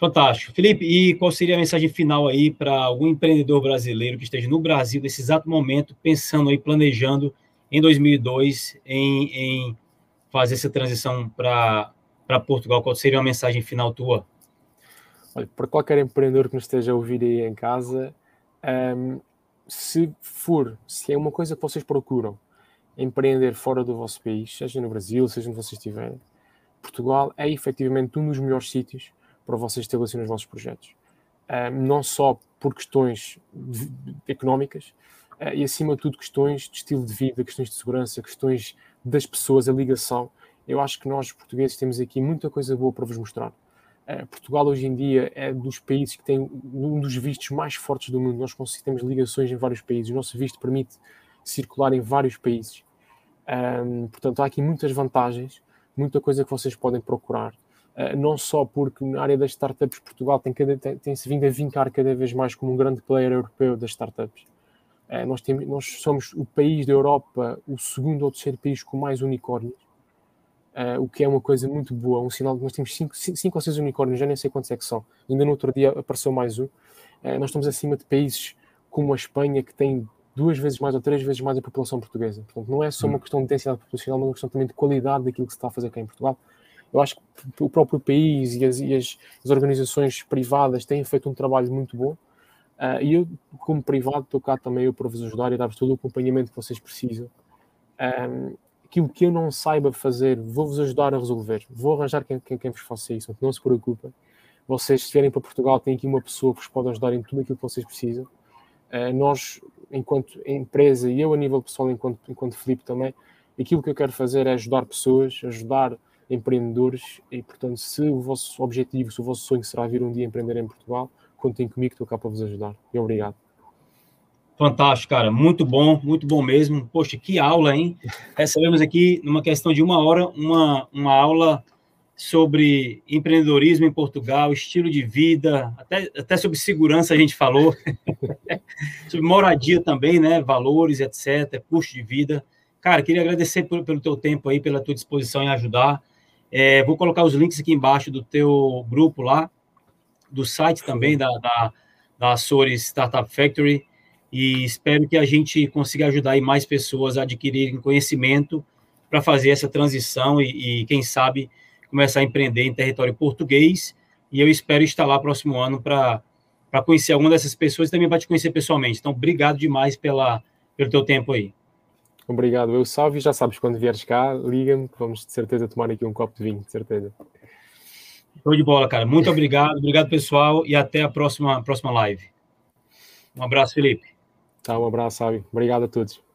A: Fantástico. Felipe, e qual seria a mensagem final aí para algum empreendedor brasileiro que esteja no Brasil nesse exato momento, pensando aí, planejando em 2002 em, em fazer essa transição para Portugal? Qual seria a mensagem final tua?
B: Olha, para qualquer empreendedor que nos esteja a ouvir aí em casa, um, se for, se é uma coisa que vocês procuram, empreender fora do vosso país, seja no Brasil, seja onde vocês estiverem, Portugal é efetivamente um dos melhores sítios para vocês estabelecerem os vossos projetos. Não só por questões económicas, uh, e acima de tudo questões de estilo de vida, questões de segurança, questões das pessoas, a ligação. Eu acho que nós, portugueses, temos aqui muita coisa boa para vos mostrar. Uh, Portugal hoje em dia é dos países que tem um dos vistos mais fortes do mundo. Nós temos ligações em vários países. O nosso visto permite circular em vários países. Um, portanto, há aqui muitas vantagens, muita coisa que vocês podem procurar. Uh, não só porque na área das startups Portugal tem, cada, tem, tem, se vindo a vincar cada vez mais como um grande player europeu das startups. Uh, nós, temos, nós somos o país da Europa, o segundo ou terceiro país com mais unicórnios, uh, o que é uma coisa muito boa, um sinal que nós temos cinco, cinco ou seis unicórnios, já nem sei quantos é que são. Ainda no outro dia apareceu mais um. nós estamos acima de países como a Espanha, que tem duas vezes mais ou três vezes mais a população portuguesa. Portanto, não é só uma hum. questão de densidade populacional, mas uma questão também de qualidade daquilo que se está a fazer cá em Portugal. Eu acho que o próprio país e as, e as, as organizações privadas têm feito um trabalho muito bom. Uh, e eu, como privado, estou cá também eu para vos ajudar e dar-vos todo o acompanhamento que vocês precisam. Um, aquilo que eu não saiba fazer, vou-vos ajudar a resolver. Vou arranjar quem, quem, quem vos faça isso, não se preocupem. Vocês, se vierem para Portugal, têm aqui uma pessoa que vos pode ajudar em tudo aquilo que vocês precisam. Uh, nós, enquanto empresa, e eu a nível pessoal, enquanto, enquanto Felipe também, aquilo que eu quero fazer é ajudar pessoas, ajudar empreendedores e, portanto, se o vosso objetivo, se o vosso sonho será vir um dia empreender em Portugal, contem comigo, estou cá para vos ajudar. E obrigado.
A: Fantástico, cara. Muito bom, muito bom mesmo. Poxa, que aula, hein? Recebemos aqui, numa questão de uma hora, uma, uma aula sobre empreendedorismo em Portugal, estilo de vida, até, até sobre segurança a gente falou, sobre moradia também, né, valores, etc., custo de vida. Cara, queria agradecer por, pelo teu tempo aí, pela tua disposição em ajudar. É, vou colocar os links aqui embaixo do teu grupo lá, do site também da, da, da Açores Startup Factory, e espero que a gente consiga ajudar aí mais pessoas a adquirirem conhecimento para fazer essa transição e, e quem sabe, começar a empreender em território português. E eu espero estar lá próximo ano para conhecer alguma dessas pessoas e também para te conhecer pessoalmente. Então, obrigado demais pela, pelo teu tempo aí.
B: Obrigado, eu salve. Já sabes, quando vieres cá, liga-me, vamos de certeza tomar aqui um copo de vinho, de certeza.
A: Show de bola, cara. Muito obrigado, obrigado pessoal e até a próxima, próxima live. Um abraço, Felipe.
B: Tá, um abraço, Sábio. Obrigado a todos.